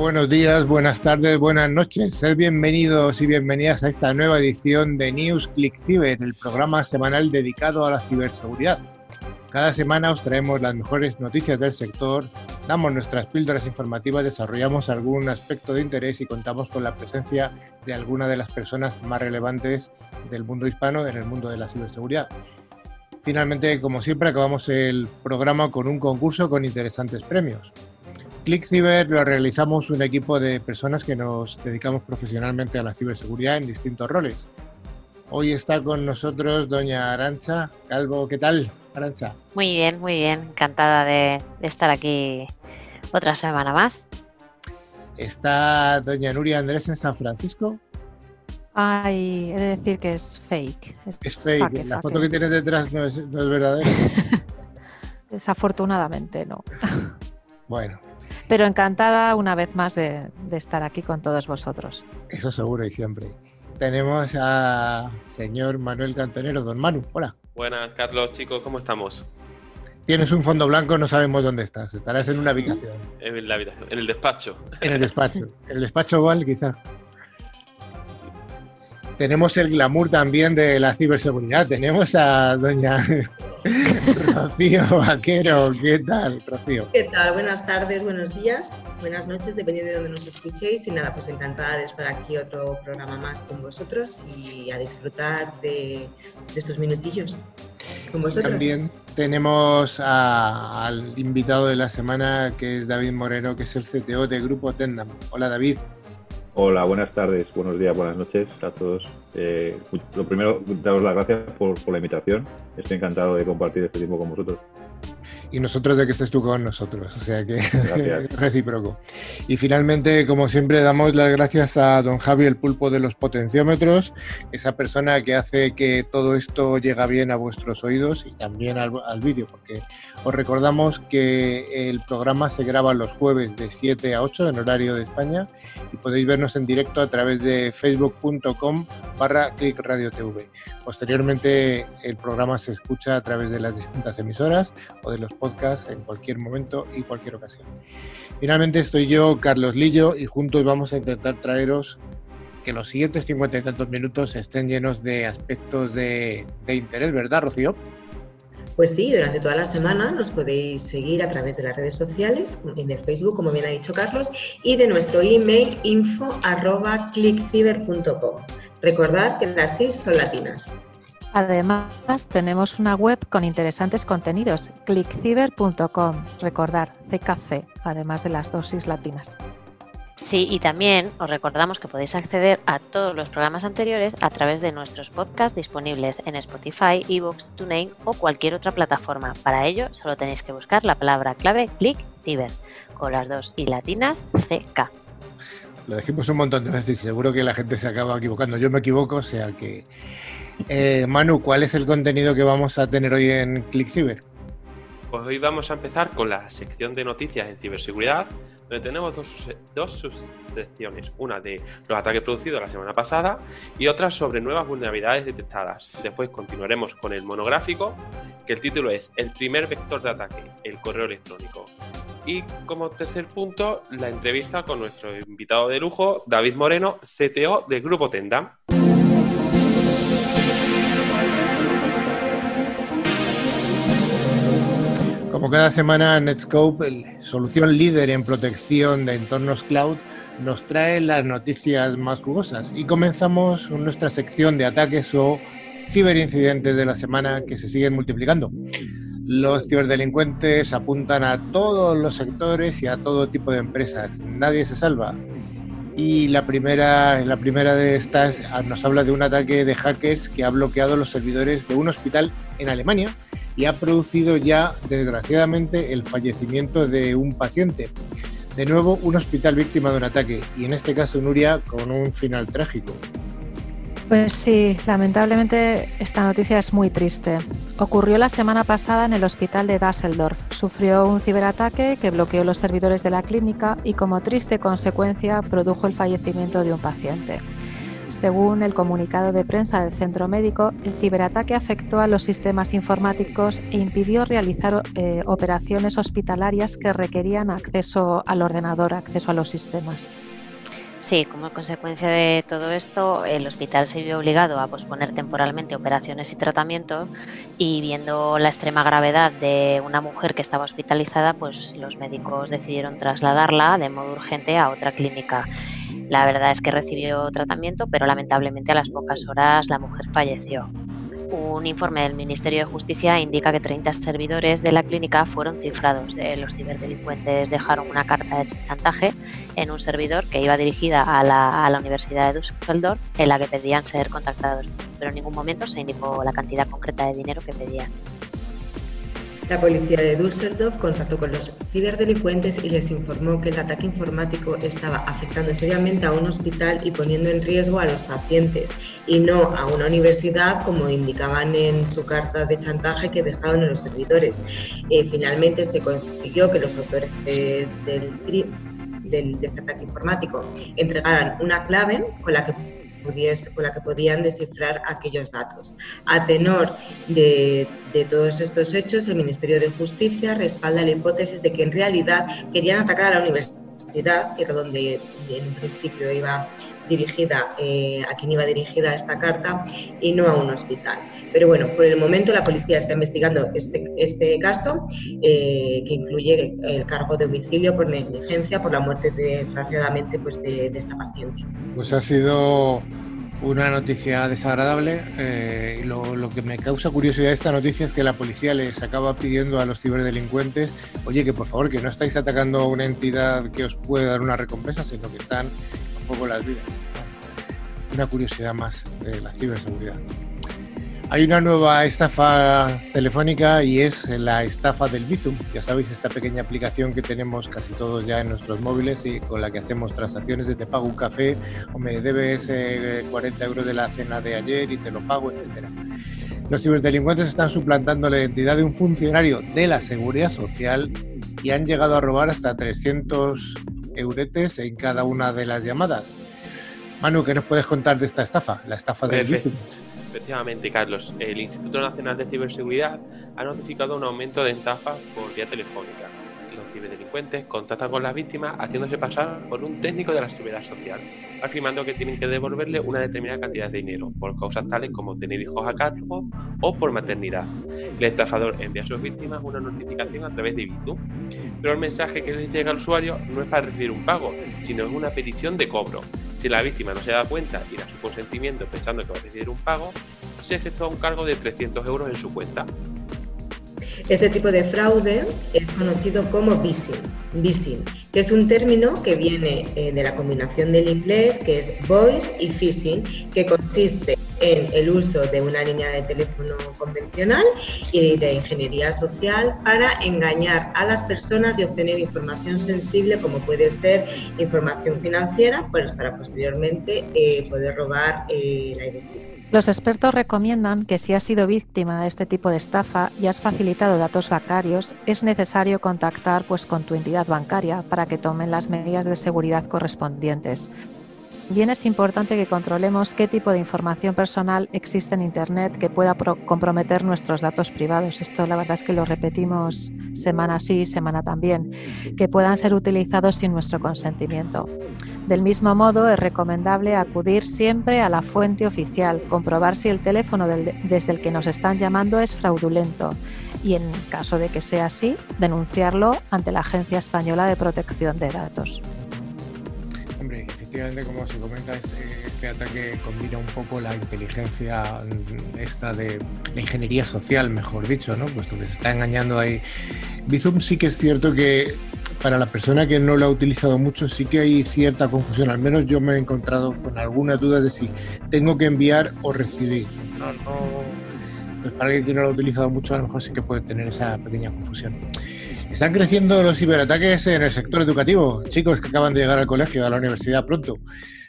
buenos días, buenas tardes, buenas noches. Sed bienvenidos y bienvenidas a esta nueva edición de News Click Cyber, el programa semanal dedicado a la ciberseguridad. Cada semana os traemos las mejores noticias del sector, damos nuestras píldoras informativas, desarrollamos algún aspecto de interés y contamos con la presencia de alguna de las personas más relevantes del mundo hispano en el mundo de la ciberseguridad. Finalmente, como siempre, acabamos el programa con un concurso con interesantes premios. ClickCiber lo realizamos un equipo de personas que nos dedicamos profesionalmente a la ciberseguridad en distintos roles. Hoy está con nosotros doña Arancha Calvo. ¿Qué tal, Arancha? Muy bien, muy bien. Encantada de, estar aquí otra semana más. Está doña Nuria Andrés en San Francisco. Ay, he de decir que es fake. Es, fake. La foto que tienes detrás no es, no es verdadera. Desafortunadamente, no. Bueno, pero encantada una vez más de, estar aquí con todos vosotros. Eso seguro y siempre. Tenemos a señor Manuel Cantonero, don Manu. Hola. Buenas, Carlos, chicos, ¿cómo estamos? Tienes un fondo blanco, no sabemos dónde estás. Estarás en una habitación. En la habitación, en el despacho. En el despacho. En el despacho igual, quizá tenemos el glamour también de la ciberseguridad. Tenemos a doña Rocío Vaquero. ¿Qué tal, Rocío? ¿Qué tal? Buenas tardes, buenos días, buenas noches, dependiendo de dónde nos escuchéis. Y nada, pues encantada de estar aquí otro programa más con vosotros y a disfrutar de, estos minutillos con vosotros. También tenemos al invitado de la semana, que es David Moreno, que es el CTO de Grupo Tendam. Hola, David. Hola, buenas tardes, buenos días, buenas noches a todos. Eh, lo primero, daros las gracias por, por la invitación. Estoy encantado de compartir este tiempo con vosotros y nosotros de que estés tú con nosotros, o sea que recíproco. Y finalmente, como siempre, damos las gracias a don Javi, el pulpo de los potenciómetros, esa persona que hace que todo esto llegue bien a vuestros oídos y también al, al vídeo, porque os recordamos que el programa se graba los jueves de 7 a 8 en horario de España y podéis vernos en directo a través de facebook.com barra clickradiotv. Posteriormente el programa se escucha a través de las distintas emisoras o de los podcasts en cualquier momento y cualquier ocasión. Finalmente estoy yo, Carlos Lillo, y juntos vamos a intentar traeros que los siguientes cincuenta y tantos minutos estén llenos de aspectos de, interés, ¿verdad, Rocío? Pues sí, durante toda la semana nos podéis seguir a través de las redes sociales, en el Facebook, como bien ha dicho Carlos, y de nuestro email info arroba. Recordad que las seis son latinas. Además, tenemos una web con interesantes contenidos, clickciber.com. Recordar, CKC, además de las dosis latinas. Sí, y también os recordamos que podéis acceder a todos los programas anteriores a través de nuestros podcasts disponibles en Spotify, Evox, TuneIn o cualquier otra plataforma. Para ello, solo tenéis que buscar la palabra clave ClickCiber con las dos y latinas CK. Lo dijimos un montón de veces y seguro que la gente se acaba equivocando. Yo me equivoco, o sea que... Eh, Manu, ¿cuál es el contenido que vamos a tener hoy en ClickCiber? Pues hoy vamos a empezar con la sección de noticias en ciberseguridad, donde tenemos dos, dos subsecciones, una de los ataques producidos la semana pasada y otra sobre nuevas vulnerabilidades detectadas. Después continuaremos con el monográfico, que el título es El primer vector de ataque, el correo electrónico. Y como tercer punto, la entrevista con nuestro invitado de lujo, David Moreno, CTO del Grupo Tenda. Como cada semana, Netscope, solución líder en protección de entornos cloud, nos trae las noticias más jugosas. Y comenzamos nuestra sección de ataques o ciberincidentes de la semana que se siguen multiplicando. Los ciberdelincuentes apuntan a todos los sectores y a todo tipo de empresas. Nadie se salva. Y la primera, la primera de estas nos habla de un ataque de hackers que ha bloqueado los servidores de un hospital en Alemania y ha producido ya, desgraciadamente, el fallecimiento de un paciente. De nuevo, un hospital víctima de un ataque y en este caso Nuria con un final trágico. Pues sí, lamentablemente esta noticia es muy triste. Ocurrió la semana pasada en el hospital de Düsseldorf. Sufrió un ciberataque que bloqueó los servidores de la clínica y como triste consecuencia produjo el fallecimiento de un paciente. Según el comunicado de prensa del centro médico, el ciberataque afectó a los sistemas informáticos e impidió realizar eh, operaciones hospitalarias que requerían acceso al ordenador, acceso a los sistemas. Sí, como consecuencia de todo esto, el hospital se vio obligado a posponer temporalmente operaciones y tratamientos y viendo la extrema gravedad de una mujer que estaba hospitalizada, pues los médicos decidieron trasladarla de modo urgente a otra clínica. La verdad es que recibió tratamiento, pero lamentablemente a las pocas horas la mujer falleció. Un informe del Ministerio de Justicia indica que 30 servidores de la clínica fueron cifrados. Eh, los ciberdelincuentes dejaron una carta de chantaje en un servidor que iba dirigida a la, a la Universidad de Düsseldorf en la que pedían ser contactados, pero en ningún momento se indicó la cantidad concreta de dinero que pedían. La policía de Düsseldorf contactó con los ciberdelincuentes y les informó que el ataque informático estaba afectando seriamente a un hospital y poniendo en riesgo a los pacientes y no a una universidad como indicaban en su carta de chantaje que dejaron en los servidores. Eh, finalmente se consiguió que los autores del, del, de este ataque informático entregaran una clave con la que con la que podían descifrar aquellos datos. A tenor de, todos estos hechos, el Ministerio de Justicia respalda la hipótesis de que en realidad querían atacar a la universidad, que era donde en principio iba dirigida, eh, a quien iba dirigida esta carta, y no a un hospital. Pero bueno, por el momento la policía está investigando este, este caso, eh, que incluye el cargo de homicidio por negligencia por la muerte, desgraciadamente, pues de, de esta paciente. Pues ha sido una noticia desagradable. Eh, lo, lo, que me causa curiosidad de esta noticia es que la policía les acaba pidiendo a los ciberdelincuentes, oye, que por favor, que no estáis atacando a una entidad que os puede dar una recompensa, sino que están un poco las vidas. Una curiosidad más de la ciberseguridad. Hay una nueva estafa telefónica y es la estafa del Bizum. Ya sabéis, esta pequeña aplicación que tenemos casi todos ya en nuestros móviles y con la que hacemos transacciones de te pago un café o me debes 40 euros de la cena de ayer y te lo pago, etcétera. Los ciberdelincuentes están suplantando la identidad de un funcionario de la seguridad social y han llegado a robar hasta 300 euretes en cada una de las llamadas. Manu, ¿qué nos puedes contar de esta estafa? La estafa del Bizum. Efectivamente, Carlos, el Instituto Nacional de Ciberseguridad ha notificado un aumento de estafas por vía telefónica. Ciberdelincuentes contactan con las víctimas haciéndose pasar por un técnico de la seguridad social, afirmando que tienen que devolverle una determinada cantidad de dinero por causas tales como tener hijos a cargo o por maternidad. El estafador envía a sus víctimas una notificación a través de Bizum, pero el mensaje que les llega al usuario no es para recibir un pago, sino es una petición de cobro. Si la víctima no se da cuenta y da su consentimiento pensando que va a recibir un pago, se efectúa un cargo de 300 euros en su cuenta. Este tipo de fraude es conocido como phishing, que es un término que viene eh, de la combinación del inglés, que es voice y phishing, que consiste en el uso de una línea de teléfono convencional y de ingeniería social para engañar a las personas y obtener información sensible como puede ser información financiera pues para posteriormente eh, poder robar eh, la identidad. Los expertos recomiendan que si has sido víctima de este tipo de estafa y has facilitado datos bancarios, es necesario contactar pues, con tu entidad bancaria para que tomen las medidas de seguridad correspondientes. Bien es importante que controlemos qué tipo de información personal existe en Internet que pueda comprometer nuestros datos privados. Esto la verdad es que lo repetimos semana sí, semana también, que puedan ser utilizados sin nuestro consentimiento. Del mismo modo, es recomendable acudir siempre a la fuente oficial, comprobar si el teléfono desde el que nos están llamando es fraudulento y, en caso de que sea así, denunciarlo ante la Agencia Española de Protección de Datos efectivamente, como se comenta, este, este, ataque combina un poco la inteligencia mm, esta de la ingeniería social, mejor dicho, ¿no? Puesto que se está engañando ahí. Bizum sí que es cierto que para la persona que no lo ha utilizado mucho sí que hay cierta confusión. Al menos yo me he encontrado con alguna duda de si tengo que enviar o recibir. No, no. Pues para alguien que no lo ha utilizado mucho, a lo mejor sí que puede tener esa pequeña confusión. Están creciendo los ciberataques en el sector educativo. Chicos que acaban de llegar al colegio, a la universidad pronto.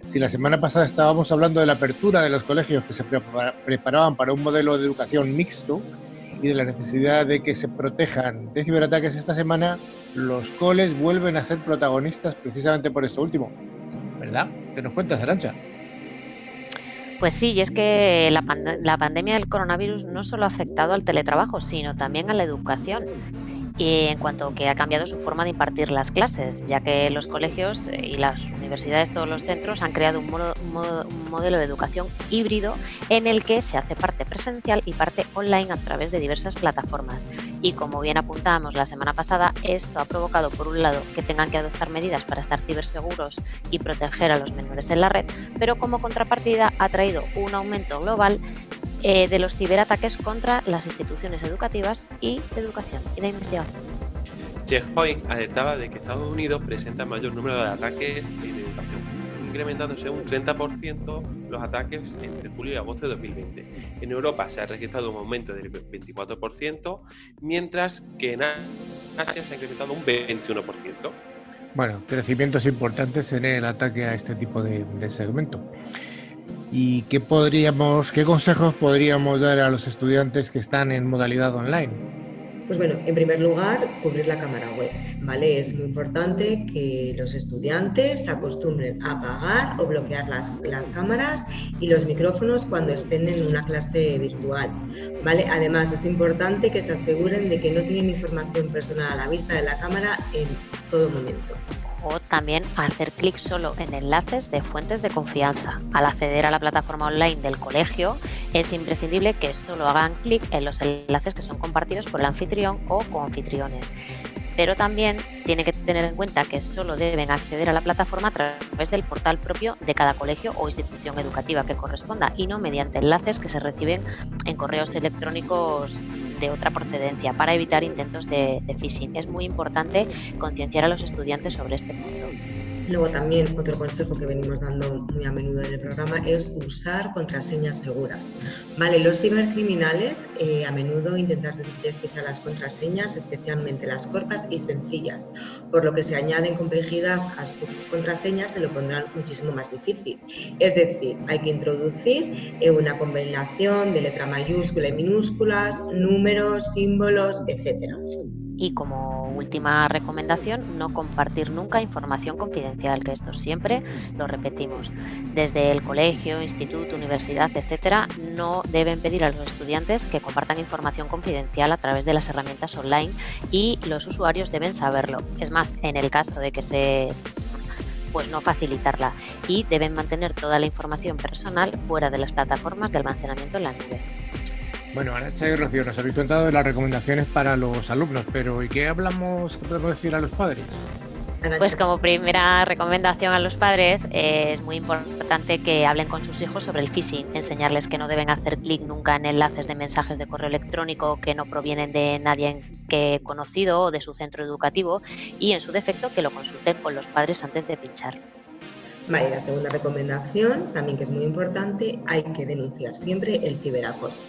Si la semana pasada estábamos hablando de la apertura de los colegios que se preparaban para un modelo de educación mixto y de la necesidad de que se protejan de ciberataques esta semana, los coles vuelven a ser protagonistas precisamente por esto último. ¿Verdad? ¿Qué nos cuentas, Arancha? Pues sí, y es que la, la pandemia del coronavirus no solo ha afectado al teletrabajo, sino también a la educación y en cuanto que ha cambiado su forma de impartir las clases, ya que los colegios eh, y las universidades, todos los centros, han creado un, modelo de educación híbrido en el que se hace parte presencial y parte online a través de diversas plataformas. Y como bien apuntábamos la semana pasada, esto ha provocado, por un lado, que tengan que adoptar medidas para estar ciberseguros y proteger a los menores en la red, pero como contrapartida ha traído un aumento global eh, de los ciberataques contra las instituciones educativas y de educación y de investigación. Checkpoint alertaba de que Estados Unidos presenta mayor número de ataques de educación, incrementándose un 30% los ataques entre julio y agosto de 2020. En Europa se ha registrado un aumento del 24%, mientras que en Asia se ha incrementado un 21%. Bueno, crecimientos importantes en el ataque a este tipo de, de segmento. ¿Y qué podríamos, qué consejos podríamos dar a los estudiantes que están en modalidad online? Pues bueno, en primer lugar, cubrir la cámara web, ¿vale? Es muy importante que los estudiantes se acostumbren a apagar o bloquear las, las cámaras y los micrófonos cuando estén en una clase virtual, ¿vale? Además, es importante que se aseguren de que no tienen información personal a la vista de la cámara en todo momento o también hacer clic solo en enlaces de fuentes de confianza. Al acceder a la plataforma online del colegio, es imprescindible que solo hagan clic en los enlaces que son compartidos por el anfitrión o coanfitriones pero también tiene que tener en cuenta que solo deben acceder a la plataforma a través del portal propio de cada colegio o institución educativa que corresponda y no mediante enlaces que se reciben en correos electrónicos de otra procedencia para evitar intentos de, phishing. Es muy importante concienciar a los estudiantes sobre este punto. Luego también otro consejo que venimos dando muy a menudo en el programa es usar contraseñas seguras. Vale, los cibercriminales eh, a menudo intentan descifrar las contraseñas, especialmente las cortas y sencillas, por lo que se añaden complejidad a sus contraseñas se lo pondrán muchísimo más difícil. Es decir, hay que introducir eh, una combinación de letra mayúscula y minúsculas, números, símbolos, etcétera. Y como última recomendación, no compartir nunca información confidencial, que esto siempre lo repetimos. Desde el colegio, instituto, universidad, etcétera, no deben pedir a los estudiantes que compartan información confidencial a través de las herramientas online y los usuarios deben saberlo. Es más, en el caso de que se pues no facilitarla y deben mantener toda la información personal fuera de las plataformas de almacenamiento en la nube. Bueno, Aracha y Rocío, nos habéis contado de las recomendaciones para los alumnos, pero ¿y qué hablamos, qué podemos decir a los padres? Pues como primera recomendación a los padres eh, es muy importante que hablen con sus hijos sobre el phishing, enseñarles que no deben hacer clic nunca en enlaces de mensajes de correo electrónico que no provienen de nadie que conocido o de su centro educativo y en su defecto que lo consulten con los padres antes de pinchar. Vale, la segunda recomendación, también que es muy importante, hay que denunciar siempre el ciberacoso.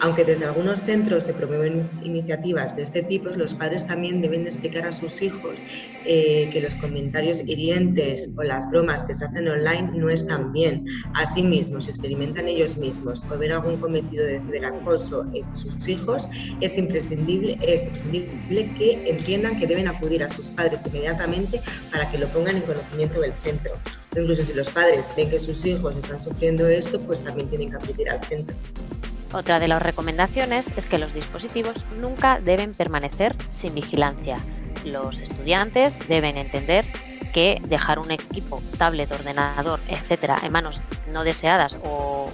Aunque desde algunos centros se promueven iniciativas de este tipo, los padres también deben explicar a sus hijos eh, que los comentarios hirientes o las bromas que se hacen online no están bien. Asimismo, si experimentan ellos mismos o ven algún cometido de ciberacoso en sus hijos, es imprescindible, es imprescindible que entiendan que deben acudir a sus padres inmediatamente para que lo pongan en conocimiento del centro. Incluso si los padres ven que sus hijos están sufriendo esto, pues también tienen que acudir al centro. Otra de las recomendaciones es que los dispositivos nunca deben permanecer sin vigilancia. Los estudiantes deben entender que dejar un equipo, tablet, ordenador, etcétera, en manos no deseadas o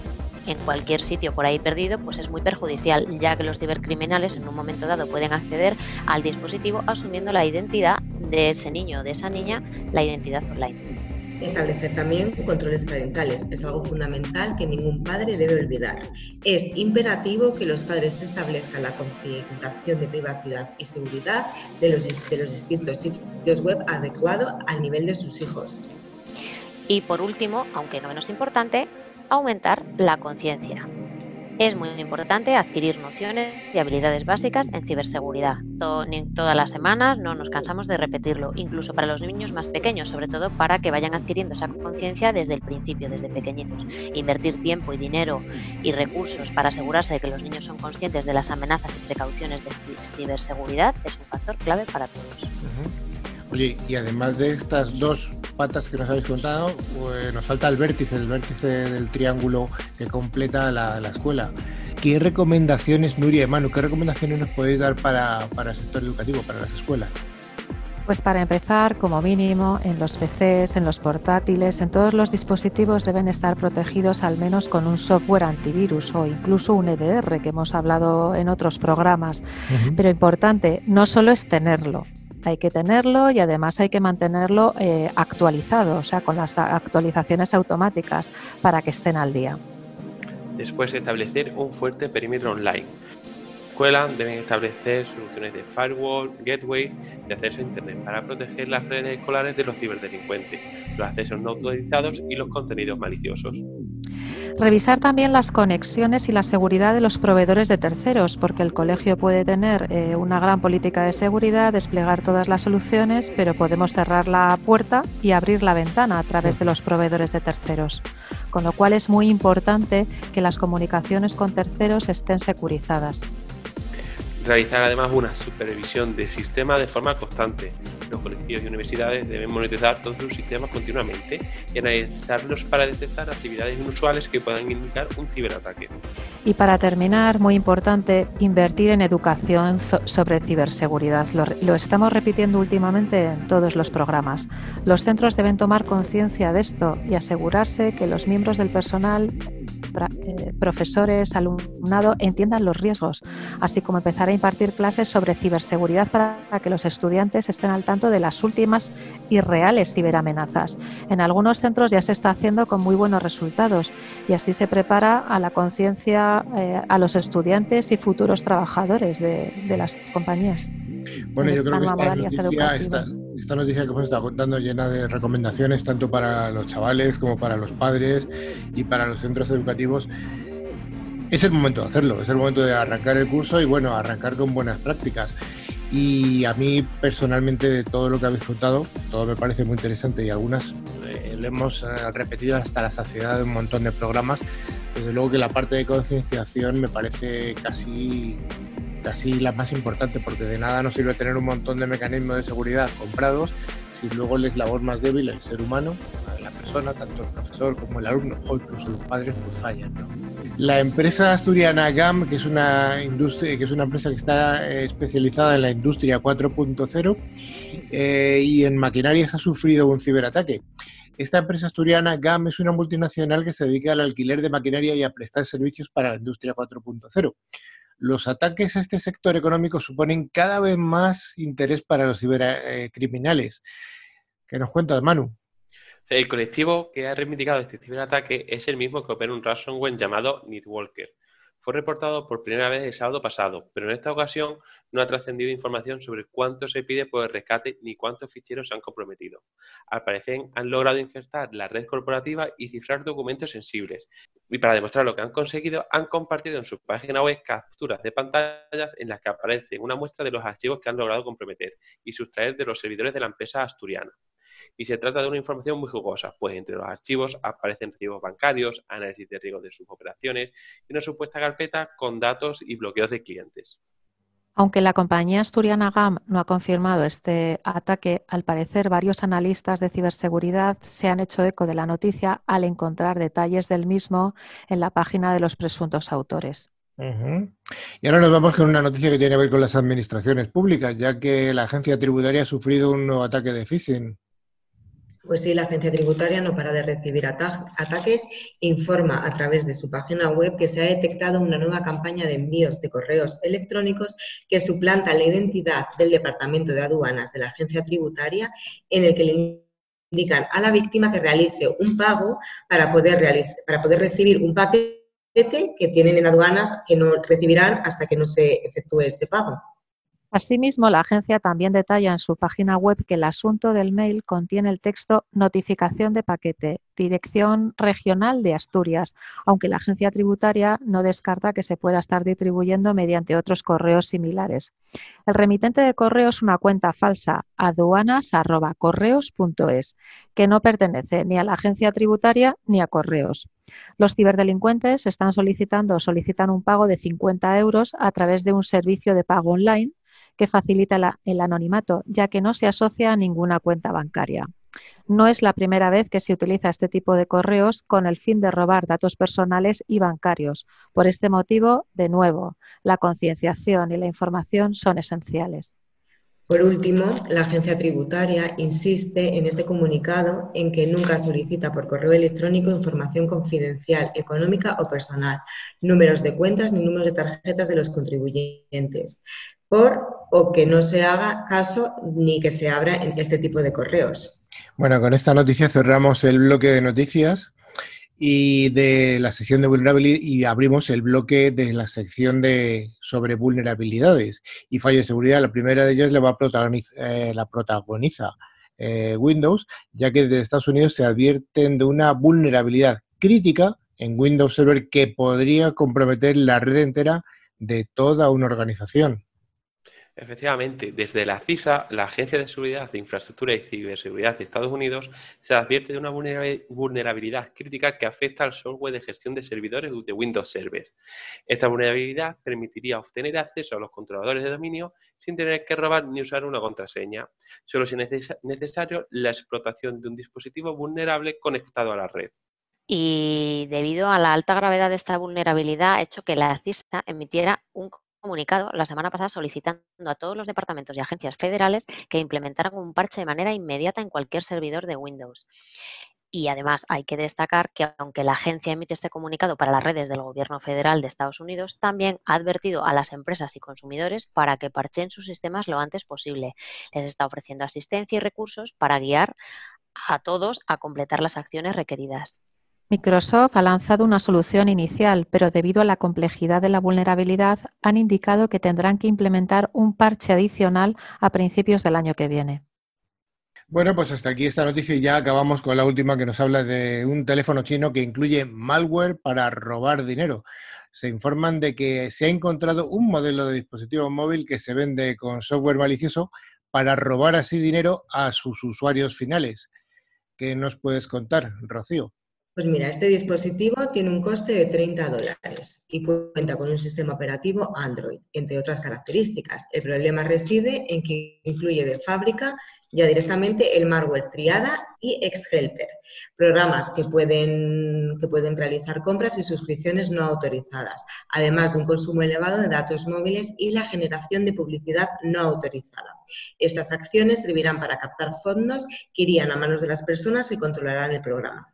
en cualquier sitio por ahí perdido, pues es muy perjudicial, ya que los cibercriminales en un momento dado pueden acceder al dispositivo asumiendo la identidad de ese niño o de esa niña, la identidad online. Establecer también controles parentales es algo fundamental que ningún padre debe olvidar. Es imperativo que los padres establezcan la configuración de privacidad y seguridad de los, de los distintos sitios web adecuado al nivel de sus hijos. Y por último, aunque no menos importante, aumentar la conciencia. Es muy importante adquirir nociones y habilidades básicas en ciberseguridad. todas las semanas no nos cansamos de repetirlo, incluso para los niños más pequeños, sobre todo para que vayan adquiriendo esa conciencia desde el principio, desde pequeñitos. Invertir tiempo y dinero y recursos para asegurarse de que los niños son conscientes de las amenazas y precauciones de ciberseguridad es un factor clave para todos. Oye, y además de estas dos patas que nos habéis contado, pues nos falta el vértice, el vértice del triángulo que completa la, escuela. ¿Qué recomendaciones, Nuria y Manu, qué recomendaciones nos podéis dar para, para el sector educativo, para las escuelas? Pues para empezar, como mínimo, en los PCs, en los portátiles, en todos los dispositivos deben estar protegidos al menos con un software antivirus o incluso un EDR que hemos hablado en otros programas. Pero importante, no solo es tenerlo, hay que tenerlo y además hay que mantenerlo eh, actualizado, o sea, con las actualizaciones automáticas para que estén al día. Después establecer un fuerte perímetro online escuelas deben establecer soluciones de firewall, gateways de acceso a Internet para proteger las redes escolares de los ciberdelincuentes, los accesos no autorizados y los contenidos maliciosos. Revisar también las conexiones y la seguridad de los proveedores de terceros, porque el colegio puede tener eh, una gran política de seguridad, desplegar todas las soluciones, pero podemos cerrar la puerta y abrir la ventana a través de los proveedores de terceros. Con lo cual es muy importante que las comunicaciones con terceros estén securizadas. Realizar además una supervisión del sistema de forma constante. Los colegios y universidades deben monitorizar todos sus sistemas continuamente y analizarlos para detectar actividades inusuales que puedan indicar un ciberataque. Y para terminar, muy importante, invertir en educación sobre ciberseguridad. lo estamos repitiendo últimamente en todos los programas. Los centros deben tomar conciencia de esto y asegurarse que los miembros del personal eh, profesores, alumnado entiendan los riesgos, así como empezar a impartir clases sobre ciberseguridad para que los estudiantes estén al tanto de las últimas y reales ciberamenazas. En algunos centros ya se está haciendo con muy buenos resultados y así se prepara a la conciencia eh, a los estudiantes y futuros trabajadores de, las compañías. Bueno, yo creo que esta esta noticia que hemos estado contando llena de recomendaciones tanto para los chavales como para los padres y para los centros educativos. Es el momento de hacerlo, es el momento de arrancar el curso y bueno, arrancar con buenas prácticas. Y a mí personalmente de todo lo que habéis contado, todo me parece muy interesante y algunas eh, lo hemos eh, repetido hasta la saciedad de un montón de programas. Desde luego que la parte de concienciación me parece casi casi la más importante, porque de nada nos sirve tener un montón de mecanismos de seguridad comprados si luego el eslabón más débil, el ser humano, la persona, tanto el profesor como el alumno o incluso los padres, fallan. La empresa asturiana GAM, que es una industria, que es una empresa que está eh, especializada en la industria 4.0 eh, y en maquinarias, ha sufrido un ciberataque. Esta empresa asturiana GAM es una multinacional que se dedica al alquiler de maquinaria y a prestar servicios para la industria 4.0 los ataques a este sector económico suponen cada vez más interés para los cibercriminales. ¿Qué nos cuentas, Manu? El colectivo que ha reivindicado este ciberataque es el mismo que opera un ransomware llamado Nidwalker, fue reportado por primera vez el sábado pasado, pero en esta ocasión no ha trascendido información sobre cuánto se pide por el rescate ni cuántos ficheros se han comprometido. Al parecer han logrado infectar la red corporativa y cifrar documentos sensibles. Y para demostrar lo que han conseguido, han compartido en su página web capturas de pantallas en las que aparece una muestra de los archivos que han logrado comprometer y sustraer de los servidores de la empresa asturiana y se trata de una información muy jugosa, pues entre los archivos aparecen recibos bancarios, análisis de riesgo de sus operaciones y una supuesta carpeta con datos y bloqueos de clientes. Aunque la compañía asturiana GAM no ha confirmado este ataque, al parecer varios analistas de ciberseguridad se han hecho eco de la noticia al encontrar detalles del mismo en la página de los presuntos autores. Y ahora nos vamos con una noticia que tiene que ver con las administraciones públicas, ya que la agencia tributaria ha sufrido un nuevo ataque de phishing. Pues sí, la agencia tributaria no para de recibir ataques informa a través de su página web que se ha detectado una nueva campaña de envíos de correos electrónicos que suplanta la identidad del Departamento de Aduanas de la agencia tributaria en el que le indican a la víctima que realice un pago para poder, para poder recibir un paquete que tienen en aduanas que no recibirán hasta que no se efectúe ese pago. Asimismo, la agencia también detalla en su página web que el asunto del mail contiene el texto notificación de paquete, dirección regional de Asturias, aunque la agencia tributaria no descarta que se pueda estar distribuyendo mediante otros correos similares. El remitente de correo es una cuenta falsa, aduanas.correos.es, que no pertenece ni a la agencia tributaria ni a correos. Los ciberdelincuentes están solicitando solicitan un pago de 50 euros a través de un servicio de pago online que facilita el anonimato, ya que no se asocia a ninguna cuenta bancaria. No es la primera vez que se utiliza este tipo de correos con el fin de robar datos personales y bancarios. Por este motivo, de nuevo, la concienciación y la información son esenciales. Por último, la agencia tributaria insiste en este comunicado en que nunca solicita por correo electrónico información confidencial, económica o personal, números de cuentas ni números de tarjetas de los contribuyentes, por o que no se haga caso ni que se abra en este tipo de correos. Bueno, con esta noticia cerramos el bloque de noticias y de la sección de vulnerabilidad y abrimos el bloque de la sección de sobre vulnerabilidades y fallos de seguridad. La primera de ellas le va a protagonizar, eh, la protagoniza eh, Windows, ya que desde Estados Unidos se advierten de una vulnerabilidad crítica en Windows Server que podría comprometer la red entera de toda una organización. Efectivamente, desde la CISA, la Agencia de Seguridad de Infraestructura y Ciberseguridad de Estados Unidos, se advierte de una vulnerabilidad crítica que afecta al software de gestión de servidores de Windows Server. Esta vulnerabilidad permitiría obtener acceso a los controladores de dominio sin tener que robar ni usar una contraseña, solo si es necesario la explotación de un dispositivo vulnerable conectado a la red. Y debido a la alta gravedad de esta vulnerabilidad, ha hecho que la CISA emitiera un comunicado la semana pasada solicitando a todos los departamentos y agencias federales que implementaran un parche de manera inmediata en cualquier servidor de Windows. Y además hay que destacar que aunque la agencia emite este comunicado para las redes del Gobierno federal de Estados Unidos, también ha advertido a las empresas y consumidores para que parchen sus sistemas lo antes posible. Les está ofreciendo asistencia y recursos para guiar a todos a completar las acciones requeridas. Microsoft ha lanzado una solución inicial, pero debido a la complejidad de la vulnerabilidad han indicado que tendrán que implementar un parche adicional a principios del año que viene. Bueno, pues hasta aquí esta noticia y ya acabamos con la última que nos habla de un teléfono chino que incluye malware para robar dinero. Se informan de que se ha encontrado un modelo de dispositivo móvil que se vende con software malicioso para robar así dinero a sus usuarios finales. ¿Qué nos puedes contar, Rocío? Pues mira, este dispositivo tiene un coste de 30 dólares y cuenta con un sistema operativo Android, entre otras características. El problema reside en que incluye de fábrica ya directamente el malware Triada y Xhelper, programas que pueden, que pueden realizar compras y suscripciones no autorizadas, además de un consumo elevado de datos móviles y la generación de publicidad no autorizada. Estas acciones servirán para captar fondos que irían a manos de las personas que controlarán el programa.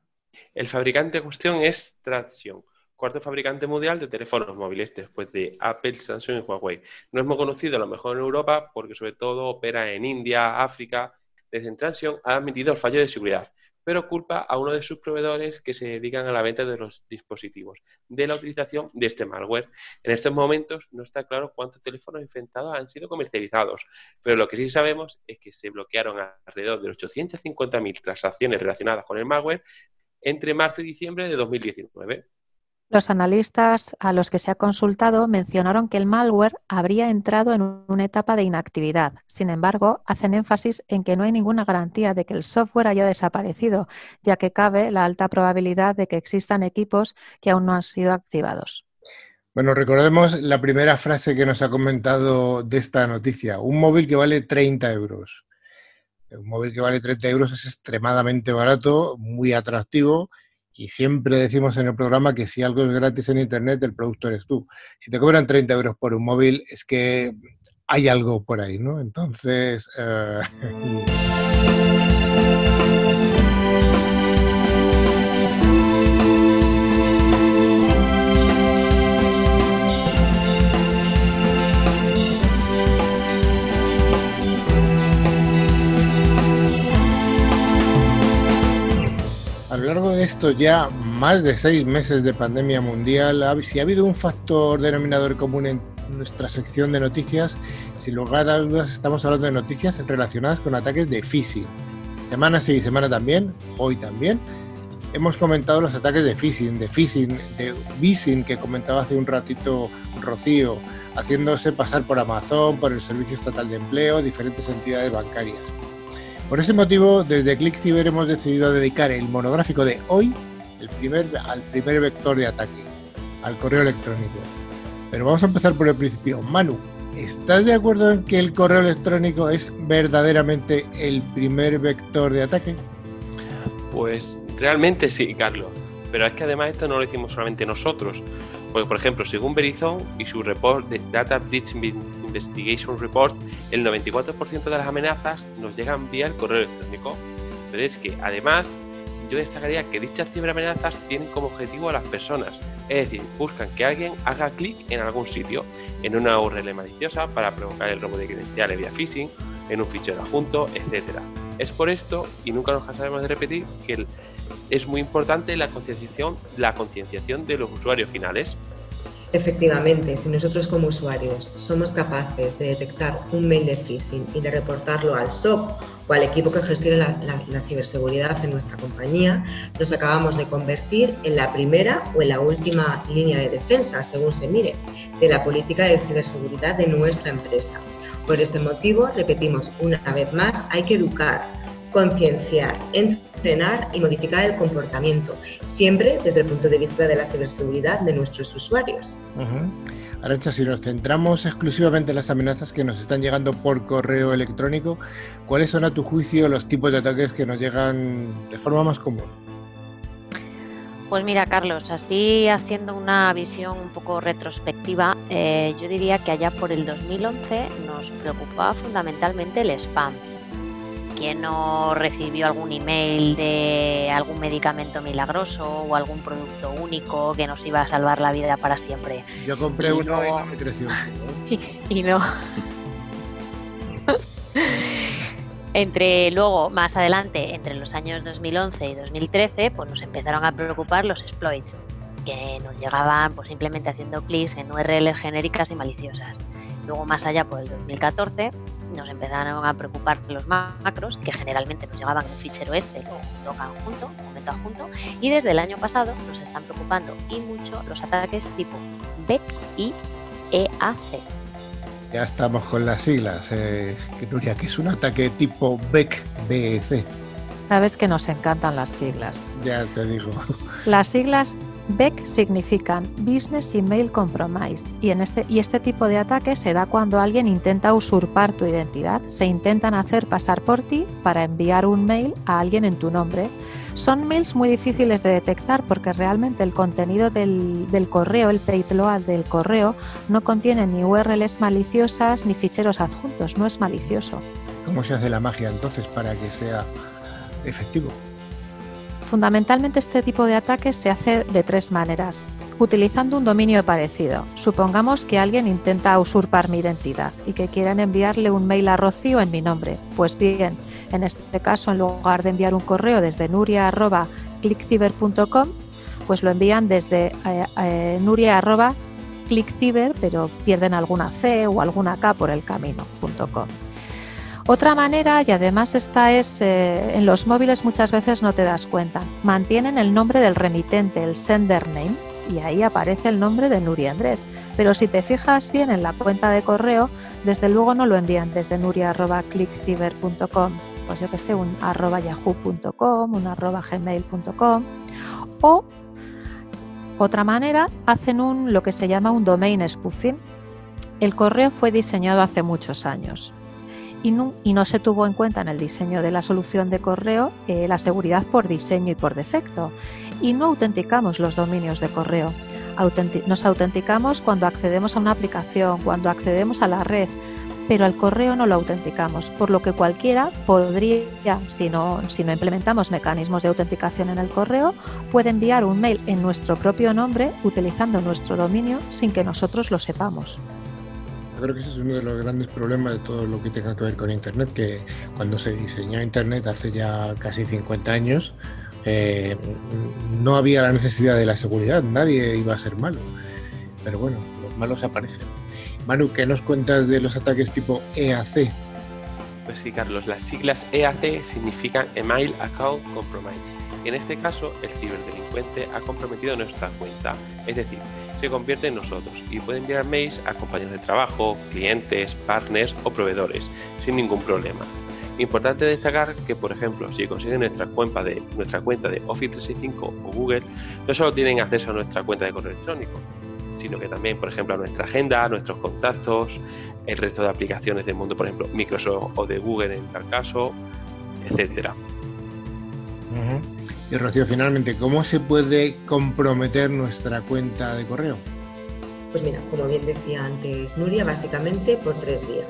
El fabricante en cuestión es Traction, cuarto fabricante mundial de teléfonos móviles después de Apple, Samsung y Huawei. No es muy conocido a lo mejor en Europa porque sobre todo opera en India, África. Desde Traction ha admitido el fallo de seguridad, pero culpa a uno de sus proveedores que se dedican a la venta de los dispositivos de la utilización de este malware. En estos momentos no está claro cuántos teléfonos infectados han sido comercializados, pero lo que sí sabemos es que se bloquearon alrededor de 850.000 transacciones relacionadas con el malware entre marzo y diciembre de 2019. Los analistas a los que se ha consultado mencionaron que el malware habría entrado en una etapa de inactividad. Sin embargo, hacen énfasis en que no hay ninguna garantía de que el software haya desaparecido, ya que cabe la alta probabilidad de que existan equipos que aún no han sido activados. Bueno, recordemos la primera frase que nos ha comentado de esta noticia. Un móvil que vale 30 euros. Un móvil que vale 30 euros es extremadamente barato, muy atractivo y siempre decimos en el programa que si algo es gratis en Internet, el producto eres tú. Si te cobran 30 euros por un móvil, es que hay algo por ahí, ¿no? Entonces... Eh, largo de estos ya más de seis meses de pandemia mundial, si ha habido un factor denominador común en nuestra sección de noticias, sin lugar a dudas estamos hablando de noticias relacionadas con ataques de phishing. Semana sí, semana también, hoy también. Hemos comentado los ataques de phishing, de phishing, de phishing que comentaba hace un ratito Rocío, haciéndose pasar por Amazon, por el Servicio Estatal de Empleo, diferentes entidades bancarias. Por ese motivo, desde ClickCiber hemos decidido dedicar el monográfico de hoy el primer, al primer vector de ataque, al correo electrónico. Pero vamos a empezar por el principio. Manu, ¿estás de acuerdo en que el correo electrónico es verdaderamente el primer vector de ataque? Pues realmente sí, Carlos. Pero es que además esto no lo hicimos solamente nosotros. Porque, por ejemplo, según Verizon y su report de Data Breach Investigation Report, el 94% de las amenazas nos llegan vía el correo electrónico. Pero es que además yo destacaría que dichas ciberamenazas tienen como objetivo a las personas, es decir, buscan que alguien haga clic en algún sitio, en una URL maliciosa para provocar el robo de credenciales vía phishing, en un fichero adjunto, etc. Es por esto, y nunca nos cansaremos de repetir, que es muy importante la concienciación, la concienciación de los usuarios finales. Efectivamente, si nosotros como usuarios somos capaces de detectar un mail de phishing y de reportarlo al SOC o al equipo que gestiona la, ciberseguridad en nuestra compañía, nos acabamos de convertir en la primera o en la última línea de defensa, según se mire, de la política de ciberseguridad de nuestra empresa. Por este motivo, repetimos una vez más, hay que educar, concienciar, entrenar y modificar el comportamiento, siempre desde el punto de vista de la ciberseguridad de nuestros usuarios. Arancha, si nos centramos exclusivamente en las amenazas que nos están llegando por correo electrónico, ¿cuáles son a tu juicio los tipos de ataques que nos llegan de forma más común? Pues mira, Carlos, así haciendo una visión un poco retrospectiva, eh, yo diría que allá por el 2011 nos preocupaba fundamentalmente el spam ¿Quién no recibió algún email de algún medicamento milagroso o algún producto único que nos iba a salvar la vida para siempre? Yo compré uno y no me creció. y no. entre luego, más adelante, entre los años 2011 y 2013, pues nos empezaron a preocupar los exploits, que nos llegaban pues simplemente haciendo clics en URLs genéricas y maliciosas. Luego, más allá, por el 2014, nos empezaron a preocupar los macros, que generalmente nos llegaban en fichero este o adjunto, un momento adjunto, y desde el año pasado nos están preocupando y mucho los ataques tipo BEC y EAC. Ya estamos con las siglas, eh, Nuria, que es un ataque tipo BEC, BEC. Sabes que nos encantan las siglas. Ya te digo. Las siglas BEC significan Business Email Compromise y, en este, y este tipo de ataque se da cuando alguien intenta usurpar tu identidad, se intentan hacer pasar por ti para enviar un mail a alguien en tu nombre. Son mails muy difíciles de detectar porque realmente el contenido del, del correo, el payload del correo, no contiene ni URLs maliciosas ni ficheros adjuntos, no es malicioso. ¿Cómo se hace la magia entonces para que sea efectivo? Fundamentalmente este tipo de ataques se hace de tres maneras. Utilizando un dominio parecido. Supongamos que alguien intenta usurpar mi identidad y que quieran enviarle un mail a Rocío en mi nombre. Pues bien, en este caso, en lugar de enviar un correo desde nuria.clickciber.com, pues lo envían desde eh, eh, nuria.clickciber, pero pierden alguna C o alguna K por el camino.com. Otra manera, y además esta es eh, en los móviles muchas veces no te das cuenta, mantienen el nombre del remitente, el sender name, y ahí aparece el nombre de Nuria Andrés. Pero si te fijas bien en la cuenta de correo, desde luego no lo envían desde nuria.clickciber.com, pues yo que sé, un arroba yahoo.com, un arroba gmail.com, o otra manera, hacen un, lo que se llama un domain spoofing. El correo fue diseñado hace muchos años y no, se tuvo en cuenta en el diseño de la solución de correo eh, la seguridad por diseño y por defecto. Y no autenticamos los dominios de correo. nos autenticamos cuando accedemos a una aplicación, cuando accedemos a la red, pero al correo no lo autenticamos, por lo que cualquiera podría, si no, si no implementamos mecanismos de autenticación en el correo, puede enviar un mail en nuestro propio nombre utilizando nuestro dominio sin que nosotros lo sepamos. Yo creo que ese es uno de los grandes problemas de todo lo que tenga que ver con Internet, que cuando se diseñó Internet hace ya casi 50 años, eh, no había la necesidad de la seguridad, nadie iba a ser malo. Pero bueno, los malos aparecen. Manu, ¿qué nos cuentas de los ataques tipo EAC? Pues sí, Carlos, las siglas EAC significan Email Account Compromise en este caso el ciberdelincuente ha comprometido nuestra cuenta, es decir, se convierte en nosotros y puede enviar mails a compañeros de trabajo, clientes, partners o proveedores sin ningún problema. Importante destacar que, por ejemplo, si consiguen nuestra cuenta de, nuestra cuenta de Office 365 o Google, no solo tienen acceso a nuestra cuenta de correo electrónico, sino que también, por ejemplo, a nuestra agenda, a nuestros contactos, el resto de aplicaciones del mundo, por ejemplo, Microsoft o de Google en tal caso, etcétera. Y Rocío, finalmente, ¿cómo se puede comprometer nuestra cuenta de correo? Pues mira, como bien decía antes Nuria, básicamente por tres vías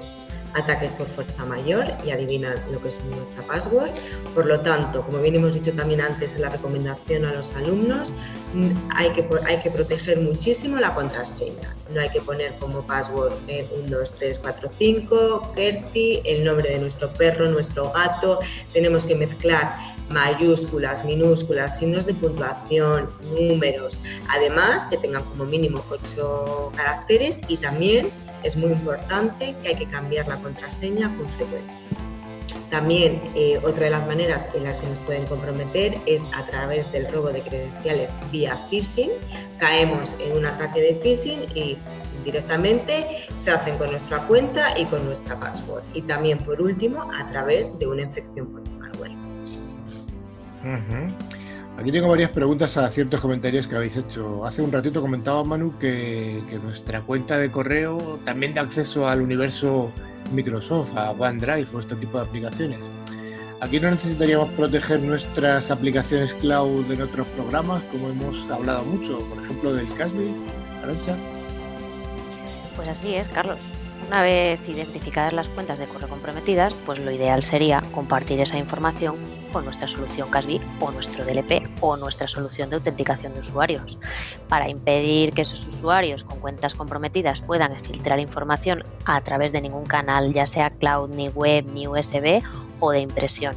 ataques por fuerza mayor y adivinan lo que es nuestra password. Por lo tanto, como bien hemos dicho también antes en la recomendación a los alumnos, mm, hay que, hay que proteger muchísimo la contraseña. No hay que poner como password 1, 2, 3, 4, 5, Kerti, el nombre de nuestro perro, nuestro gato. Tenemos que mezclar mayúsculas, minúsculas, signos de puntuación, números. Además, que tengan como mínimo 8 caracteres y también es muy importante que hay que cambiar la contraseña con frecuencia. También eh, otra de las maneras en las que nos pueden comprometer es a través del robo de credenciales vía phishing. Caemos en un ataque de phishing y directamente se hacen con nuestra cuenta y con nuestra password. Y también, por último, a través de una infección por malware. Aquí tengo varias preguntas a ciertos comentarios que habéis hecho. Hace un ratito comentaba Manu que, nuestra cuenta de correo también da acceso al universo Microsoft, a OneDrive o este tipo de aplicaciones. Aquí no necesitaríamos proteger nuestras aplicaciones cloud en otros programas, como hemos hablado mucho, por ejemplo del Casby, Arancha. Pues así es, Carlos. Una vez identificadas las cuentas de correo comprometidas, pues lo ideal sería compartir esa información con nuestra solución CASBI o nuestro DLP o nuestra solución de autenticación de usuarios, para impedir que esos usuarios con cuentas comprometidas puedan filtrar información a través de ningún canal, ya sea cloud, ni web, ni USB o de impresión.